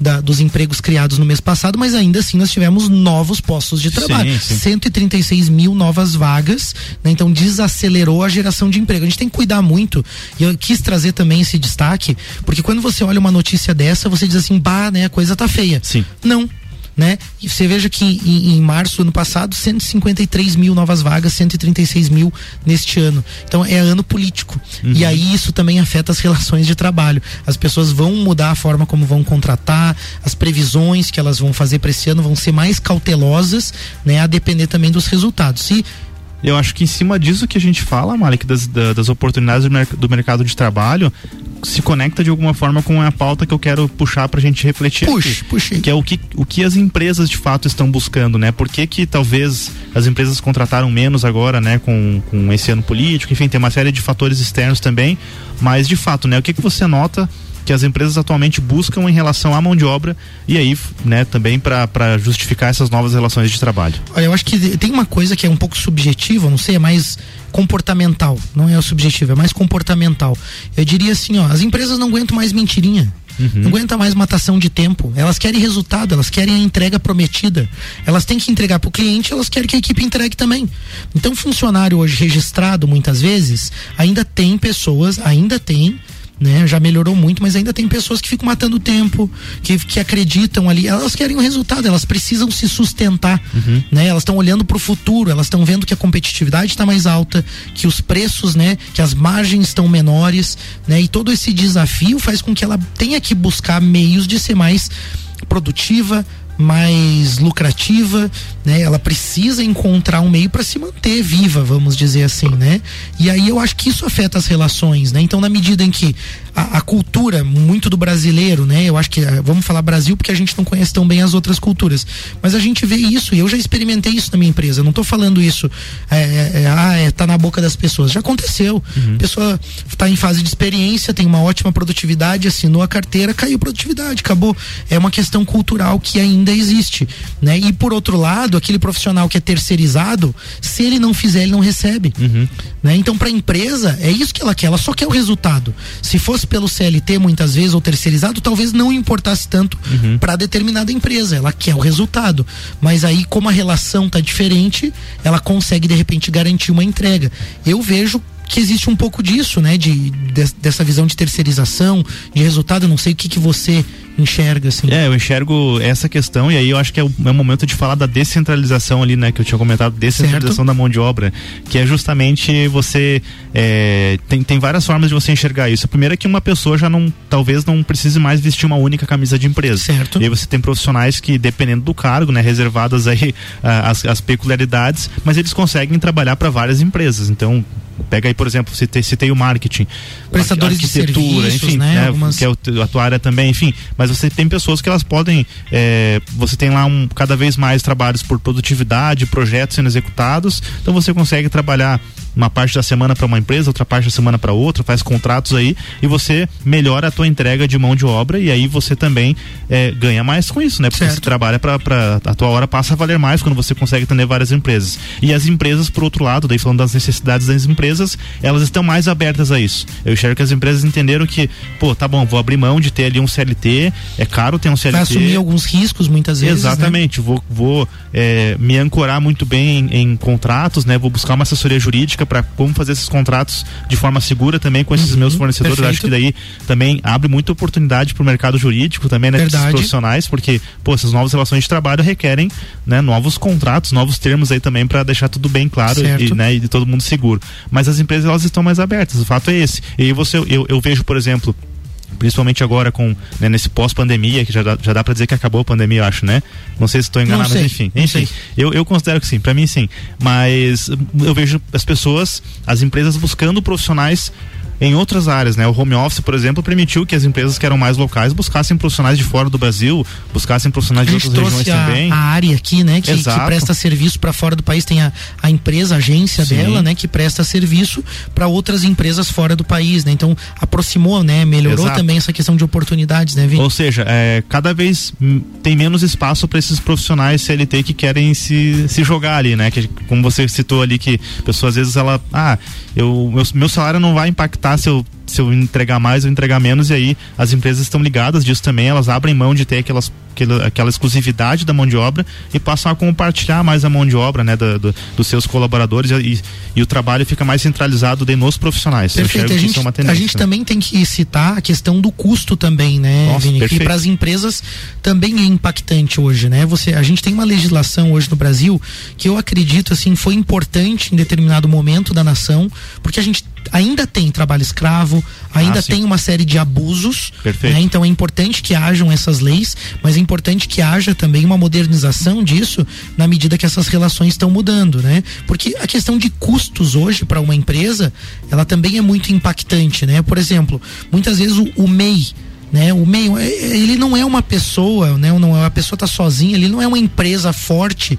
da, dos empregos criados no mês passado, mas ainda assim nós tivemos novos postos de trabalho. Sim, sim. 136 mil novas vagas, né? então desacelerou a geração de emprego. A gente tem que cuidar muito, e eu quis trazer também esse destaque, porque quando você olha uma notícia dessa, você diz assim, bah, né, a coisa tá feia. Sim. Não, né? E você veja que em, em, março do ano passado, 153 mil novas vagas, 136 mil neste ano. Então é ano político. Uhum. E aí isso também afeta as relações de trabalho. As pessoas vão mudar a forma como vão contratar, as previsões que elas vão fazer para esse ano vão ser mais cautelosas, né? A depender também dos resultados. E eu acho que em cima disso que a gente fala, Malik, das, das oportunidades do, mercado de trabalho, se conecta de alguma forma com a pauta que eu quero puxar para a gente refletir. Puxa, puxa. Que é o que, o que as empresas de fato estão buscando, né? Por que, que talvez as empresas contrataram menos agora, né? Com, com esse ano político, enfim, tem uma série de fatores externos também, mas de fato, né? O que, que você nota que as empresas atualmente buscam em relação à mão de obra e aí, né, também para justificar essas novas relações de trabalho. Olha, eu acho que tem uma coisa que é um pouco subjetiva, não sei, é mais comportamental, não é o subjetivo, é mais comportamental. Eu diria assim, ó, as empresas não aguentam mais mentirinha. Uhum. Não aguenta mais matação de tempo. Elas querem resultado, elas querem a entrega prometida. Elas têm que entregar para o cliente, elas querem que a equipe entregue também. Então, funcionário hoje registrado, muitas vezes, ainda tem pessoas, ainda tem né? Já melhorou muito, mas ainda tem pessoas que ficam matando tempo, que, que acreditam ali. Elas querem o resultado, elas precisam se sustentar, uhum. né? Elas estão olhando para o futuro, elas estão vendo que a competitividade está mais alta, que os preços, né? Que as margens estão menores, né? E todo esse desafio faz com que ela tenha que buscar meios de ser mais produtiva, mais lucrativa, né? Ela precisa encontrar um meio para se manter viva, vamos dizer assim, né? E aí eu acho que isso afeta as relações, né? Então, na medida em que a, a cultura muito do brasileiro, né? Eu acho que eh, vamos falar Brasil porque a gente não conhece tão bem as outras culturas, mas a gente vê isso e eu já experimentei isso na minha empresa. não estou falando isso, é, é, ah, é, tá na boca das pessoas. Já aconteceu. Uhum. A pessoa está em fase de experiência, tem uma ótima produtividade, assinou a carteira, caiu produtividade, acabou. É uma questão cultural que ainda existe, né? E por outro lado, aquele profissional que é terceirizado, se ele não fizer, ele não recebe, uhum. né? Então, para a empresa é isso que ela quer. Ela só quer o resultado. Se fosse pelo CLT muitas vezes ou terceirizado, talvez não importasse tanto uhum. para determinada empresa. Ela quer o resultado. Mas aí, como a relação tá diferente, ela consegue de repente garantir uma entrega. Eu vejo que existe um pouco disso, né? De, de, dessa visão de terceirização, de resultado. Eu não sei o que, que você enxerga, assim. É, eu enxergo essa questão e aí eu acho que é o, é o momento de falar da descentralização ali, né? Que eu tinha comentado, descentralização certo. da mão de obra, que é justamente você é, tem, tem várias formas de você enxergar isso. A primeira é que uma pessoa já não, talvez não precise mais vestir uma única camisa de empresa. Certo. E aí você tem profissionais que, dependendo do cargo, né? Reservadas aí as, as peculiaridades, mas eles conseguem trabalhar para várias empresas. Então, pega aí, por exemplo, citei, citei o marketing, prestadores de serviços, enfim, né? né? Algumas... que é a tua área também, enfim, mas Mas você tem pessoas que elas podem, é, você tem lá um, cada vez mais trabalhos por produtividade, projetos sendo executados, então você consegue trabalhar uma parte da semana para uma empresa, outra parte da semana para outra, faz contratos aí e você melhora a tua entrega de mão de obra e aí você também é, ganha mais com isso, né? Porque certo. você trabalha para a tua hora passa a valer mais quando você consegue atender várias empresas. E as empresas, por outro lado, daí falando das necessidades das empresas, elas estão mais abertas a isso. Eu enxergo que as empresas entenderam que, pô, tá bom, vou abrir mão de ter ali um CLT, é caro ter um CLT. Vai assumir alguns riscos muitas vezes. Né? Exatamente, né? vou, vou é, me ancorar muito bem em, em contratos, né? Vou buscar uma assessoria jurídica para como fazer esses contratos de forma segura também com esses uhum, meus fornecedores. Perfeito. Acho que daí também abre muita oportunidade para o mercado jurídico também, né? Verdade. profissionais, porque, pô, essas novas relações de trabalho requerem, né? Novos contratos, novos termos aí também para deixar tudo bem claro e, né? E todo mundo seguro. Mas as empresas, elas estão mais abertas, o fato é esse. E aí você, eu, eu vejo, por exemplo, principalmente agora com né, nesse pós-pandemia, que já dá, já dá para dizer que acabou a pandemia, eu acho, né? Não sei se estou enganado, mas enfim. Enfim, eu, eu considero que sim, para mim sim. Mas eu vejo as pessoas, as empresas buscando profissionais em outras áreas, né? O home office, por exemplo, permitiu que as empresas que eram mais locais buscassem profissionais de fora do Brasil, buscassem profissionais de outras regiões a, também. A área aqui, né, que, que presta serviço para fora do país, tem a, a empresa, a agência Sim. dela, né, que presta serviço para outras empresas fora do país, né? Então aproximou, né, melhorou Exato. também essa questão de oportunidades, né, Vini? Ou seja, é, cada vez tem menos espaço para esses profissionais CLT que querem se, se jogar ali, né? Que como você citou ali que pessoas às vezes ela, ah, eu meu, meu salário não vai impactar se eu se eu entregar mais ou entregar menos, e aí as empresas estão ligadas disso também, elas abrem mão de ter aquelas, aquela, aquela exclusividade da mão de obra e passam a compartilhar mais a mão de obra, né, do, do, dos seus colaboradores e, e, o trabalho fica mais centralizado de nos profissionais. Perfeito, a gente, é a gente também tem que citar a questão do custo também, né, Nossa, Vini? Que para as empresas também é impactante hoje, né? Você, a gente tem uma legislação hoje no Brasil que eu acredito assim foi importante em determinado momento da nação, porque a gente ainda tem trabalho escravo, ainda ah, tem uma série de abusos. Né? Então é importante que hajam essas leis, mas é importante que haja também uma modernização disso na medida que essas relações estão mudando, né? Porque a questão de custos hoje para uma empresa, ela também é muito impactante, né? Por exemplo, muitas vezes o, o MEI né? O meio, é, ele não é uma pessoa, né? Não, a pessoa está sozinha, ele não é uma empresa forte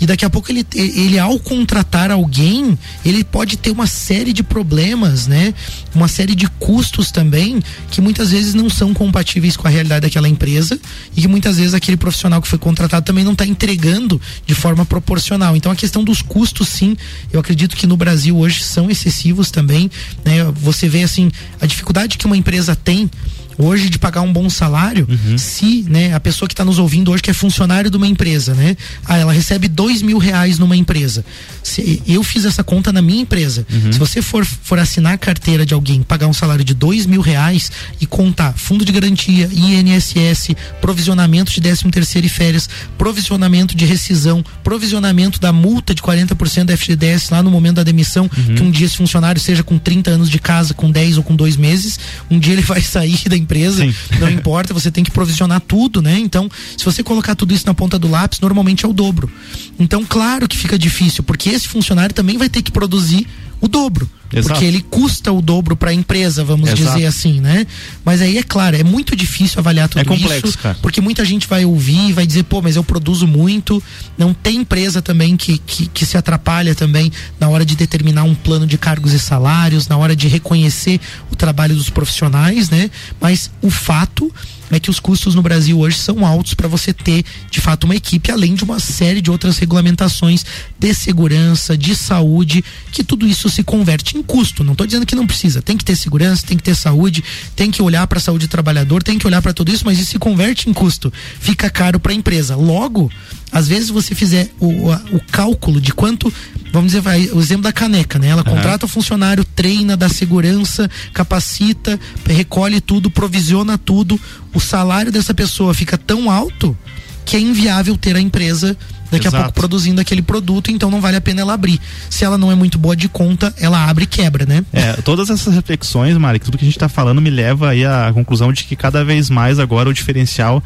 e daqui a pouco ele, ele ao contratar alguém, ele pode ter uma série de problemas, né? Uma série de custos também que muitas vezes não são compatíveis com a realidade daquela empresa e que muitas vezes aquele profissional que foi contratado também não está entregando de forma proporcional. Então a questão dos custos, sim, eu acredito que no Brasil hoje são excessivos também, né? Você vê assim a dificuldade que uma empresa tem hoje de pagar um bom salário, uhum. se né, a pessoa que está nos ouvindo hoje que é funcionário de uma empresa, né? Ah, ela recebe dois mil reais numa empresa. Se, eu fiz essa conta na minha empresa. Uhum. Se você for, for assinar a carteira de alguém, pagar um salário de dois mil reais e contar fundo de garantia, INSS, provisionamento de 13 terceiro e férias, provisionamento de rescisão, provisionamento da multa de 40% da FGDS lá no momento da demissão, uhum. que um dia esse funcionário seja com 30 anos de casa, com 10 ou com dois meses, um dia ele vai sair da empresa, Sim. não importa, você tem que provisionar tudo, né? Então, se você colocar tudo isso na ponta do lápis, normalmente é o dobro. Então, claro que fica difícil, porque esse funcionário também vai ter que produzir o dobro. Exato. Porque ele custa o dobro para a empresa, vamos Exato. dizer assim, né? Mas aí é claro, é muito difícil avaliar tudo é complexo, isso, cara. porque muita gente vai ouvir e vai dizer, pô, mas eu produzo muito. Não tem empresa também que, que, que se atrapalha também na hora de determinar um plano de cargos e salários, na hora de reconhecer o trabalho dos profissionais, né? Mas o fato é que os custos no Brasil hoje são altos para você ter, de fato, uma equipe, além de uma série de outras regulamentações de segurança, de saúde, que tudo isso se converte em custo. Não estou dizendo que não precisa. Tem que ter segurança, tem que ter saúde, tem que olhar para a saúde do trabalhador, tem que olhar para tudo isso, mas isso se converte em custo. Fica caro para a empresa. Logo, às vezes você fizer o, o cálculo de quanto, vamos dizer, vai, o exemplo da caneca, né? Ela uhum. contrata o funcionário, treina, dá segurança, capacita, recolhe tudo, provisiona tudo. O salário dessa pessoa fica tão alto que é inviável ter a empresa daqui Exato. a pouco produzindo aquele produto, então não vale a pena ela abrir. Se ela não é muito boa de conta, ela abre e quebra, né? É, todas essas reflexões, Mari, tudo que a gente está falando me leva aí à conclusão de que cada vez mais agora o diferencial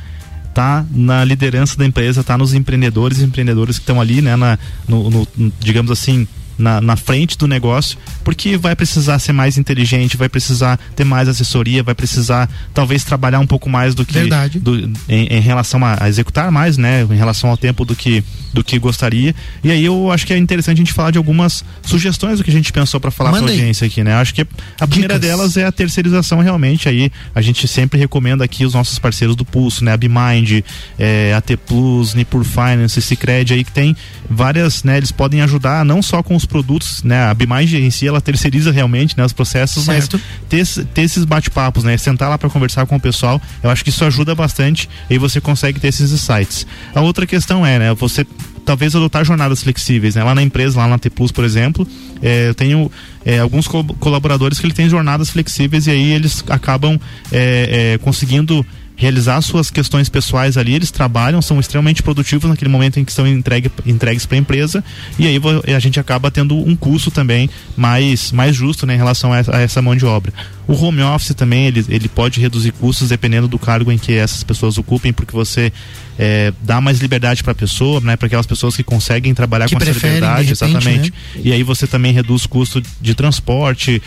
tá na liderança da empresa, tá nos empreendedores e empreendedores que estão ali, né, na, no, no, digamos assim, na, na frente do negócio, porque vai precisar ser mais inteligente, vai precisar ter mais assessoria, vai precisar talvez trabalhar um pouco mais do que Verdade. Do, em, em, relação a, a, executar mais, né, em relação ao tempo do que do que gostaria. E aí eu acho que é interessante a gente falar de algumas sugestões do que a gente pensou para falar para a audiência aqui, né? Acho que a primeira Dicas. delas é a terceirização realmente. Aí a gente sempre recomenda aqui os nossos parceiros do Pulso, né? A Bimind, é, AT Plus, Nipur Finance, Cicred aí que tem várias, né? Eles podem ajudar não só com os produtos, né? A Bimind em si ela terceiriza realmente, né? Os processos, certo. mas ter, ter esses bate-papos, né? Sentar lá para conversar com o pessoal, eu acho que isso ajuda bastante e você consegue ter esses insights. A outra questão é, né? Você talvez adotar jornadas flexíveis, né? Lá na empresa, lá na T Plus, por exemplo, é, eu tenho é, alguns co colaboradores que ele tem jornadas flexíveis e aí eles acabam é, é conseguindo realizar suas questões pessoais ali, eles trabalham, são extremamente produtivos naquele momento em que são entregue, entregues para a empresa e aí a gente acaba tendo um custo também mais, mais justo né, em relação a essa, a essa mão de obra. O home office também, ele, ele pode reduzir custos dependendo do cargo em que essas pessoas ocupem, porque você é, dá mais liberdade para a pessoa, né, para aquelas pessoas que conseguem trabalhar que com essa liberdade, repente, exatamente. Né? E aí você também reduz custo de transporte,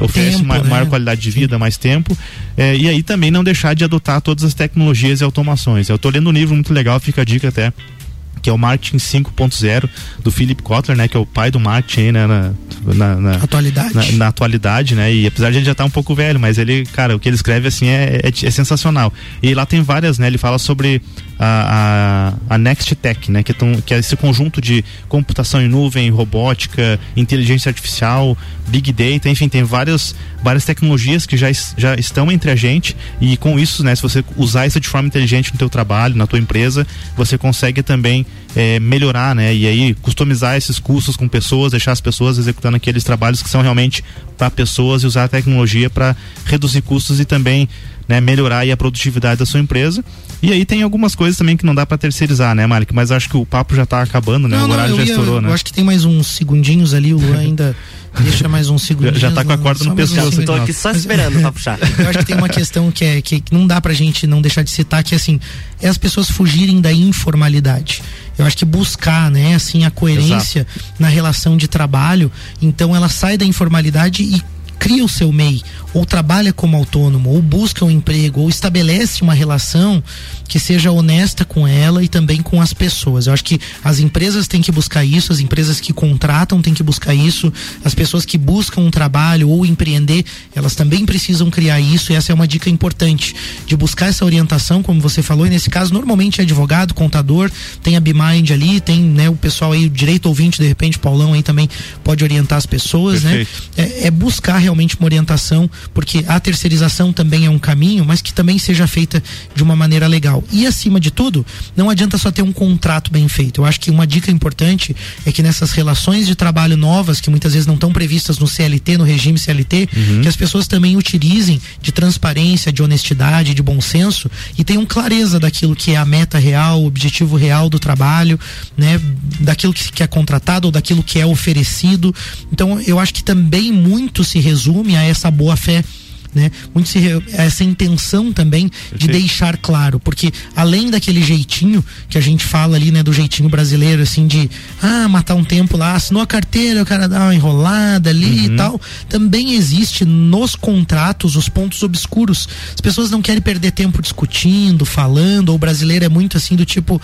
oferece tempo, uma, né? maior qualidade de vida, Sim. mais tempo. É, e aí também não deixar de adotar todas as tecnologias e automações. Eu estou lendo um livro muito legal, fica a dica até que é o marketing 5.0 do Philip Kotler, né, que é o pai do marketing né, na, na, na atualidade. Na, na, atualidade, né? E apesar de ele já estar tá um pouco velho, mas ele, cara, o que ele escreve assim é, é, é sensacional. E lá tem várias, né? Ele fala sobre a, a, a Next Tech, né? Que, tão, que é esse conjunto de computação em nuvem, robótica, inteligência artificial, big data, enfim, tem várias, várias tecnologias que já, já estão entre a gente e com isso, né? Se você usar isso de forma inteligente no teu trabalho, na tua empresa, você consegue também é, melhorar, né? E aí customizar esses custos com pessoas, deixar as pessoas executando aqueles trabalhos que são realmente para pessoas e usar a tecnologia para reduzir custos e também né, melhorar a produtividade da sua empresa. E aí tem algumas coisas também que não dá para terceirizar, né, Malik? Mas acho que o papo já tá acabando, né? Não, o horário já ia, estourou, né? Eu acho que tem mais uns segundinhos ali, o Luan ainda deixa mais uns segundos. Já, já tá com a corda no pescoço. Estou aqui só esperando pra puxar. Eu acho que tem uma questão que, é, que não dá pra gente não deixar de citar, que assim, é as pessoas fugirem da informalidade. Eu acho que buscar, né, assim, a coerência Exato. na relação de trabalho, então ela sai da informalidade e cria o seu MEI, ou trabalha como autônomo, ou busca um emprego, ou estabelece uma relação que seja honesta com ela e também com as pessoas. Eu acho que as empresas têm que buscar isso, as empresas que contratam têm que buscar isso, as pessoas que buscam um trabalho ou empreender, elas também precisam criar isso, e essa é uma dica importante de buscar essa orientação, como você falou, e nesse caso normalmente é advogado, contador, tem a BMind ali, tem né, o pessoal aí, o direito ouvinte, de repente, Paulão aí também pode orientar as pessoas, né? Perfeito. né? É, é buscar realmente uma orientação, porque a terceirização também é um caminho, mas que também seja feita de uma maneira legal. E acima de tudo, não adianta só ter um contrato bem feito. Eu acho que uma dica importante é que nessas relações de trabalho novas, que muitas vezes não estão previstas no CLT, no regime CLT, uhum. que as pessoas também utilizem de transparência, de honestidade, de bom senso e tenham clareza daquilo que é a meta real, o objetivo real do trabalho, né? Daquilo que é contratado ou daquilo que é oferecido. Então, eu acho que também muito se resume a essa boa fé né? Muito se, essa intenção também de deixar claro, porque além daquele jeitinho que a gente fala ali, né, do jeitinho brasileiro, assim, de ah, matar um tempo lá, assinou a carteira, o cara dá uma enrolada ali uhum. e tal, também existe nos contratos os pontos obscuros. As pessoas não querem perder tempo discutindo, falando, ou o brasileiro é muito assim do tipo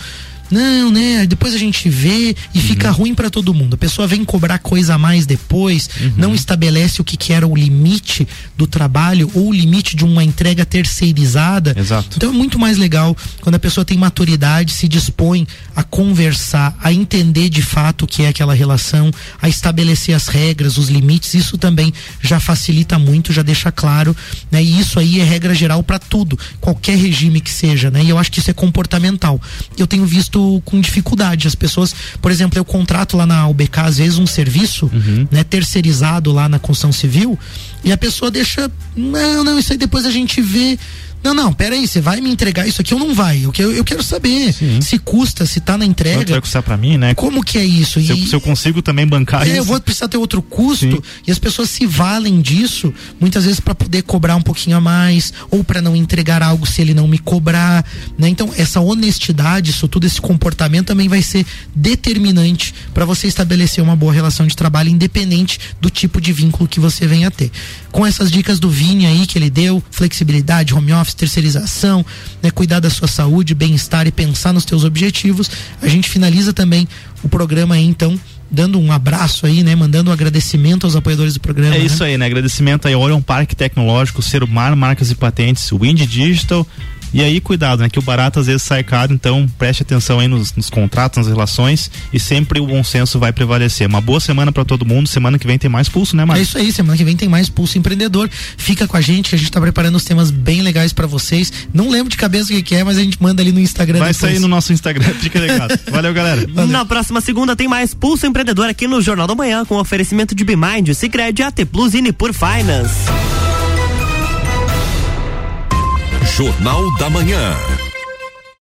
não, né? Depois a gente vê e uhum. fica ruim para todo mundo. A pessoa vem cobrar coisa a mais depois, uhum. não estabelece o que, que era o limite do trabalho ou o limite de uma entrega terceirizada. Exato. Então é muito mais legal quando a pessoa tem maturidade, se dispõe a conversar, a entender de fato o que é aquela relação, a estabelecer as regras, os limites. Isso também já facilita muito, já deixa claro, né? E isso aí é regra geral para tudo, qualquer regime que seja, né? E eu acho que isso é comportamental. Eu tenho visto muito com dificuldade. As pessoas, por exemplo, eu contrato lá na UBK às vezes um serviço, uhum. né, terceirizado lá na construção civil, e a pessoa deixa, não, não, isso aí depois a gente vê. Não, não, peraí, você vai me entregar isso aqui ou não vai? Eu, eu, eu quero saber Sim. se custa, se tá na entrega. Quanto vai custar pra mim, né? Como que é isso? Se, e, eu, se eu consigo também bancar é, isso. Eu vou precisar ter outro custo Sim. e as pessoas se valem disso, muitas vezes para poder cobrar um pouquinho a mais ou para não entregar algo se ele não me cobrar, né? Então, essa honestidade, isso tudo, esse comportamento também vai ser determinante para você estabelecer uma boa relação de trabalho, independente do tipo de vínculo que você venha a ter. Com essas dicas do Vini aí que ele deu, flexibilidade, home office, terceirização, né, cuidar da sua saúde, bem-estar e pensar nos teus objetivos. A gente finaliza também o programa aí, então, dando um abraço aí, né? Mandando um agradecimento aos apoiadores do programa. É né? isso aí, né? Agradecimento aí, Orion Parque Tecnológico, Serumar Marcas e Patentes, Wind Digital, e aí, cuidado, né? Que o barato às vezes sai caro, então preste atenção aí nos, nos contratos, nas relações e sempre o bom senso vai prevalecer. Uma boa semana para todo mundo. Semana que vem tem mais pulso, né, Mário? É isso aí, semana que vem tem mais pulso empreendedor. Fica com a gente que a gente tá preparando os temas bem legais para vocês. Não lembro de cabeça o que, que, é, mas a gente manda ali no Instagram. Vai depois. sair no nosso Instagram, fica ligado. Valeu, galera. Valeu. Na próxima segunda tem mais Pulso Empreendedor aqui no Jornal da Manhã com oferecimento de Bimind, Cicred, AT Plus e Nipur Finance. Jornal da Manhã.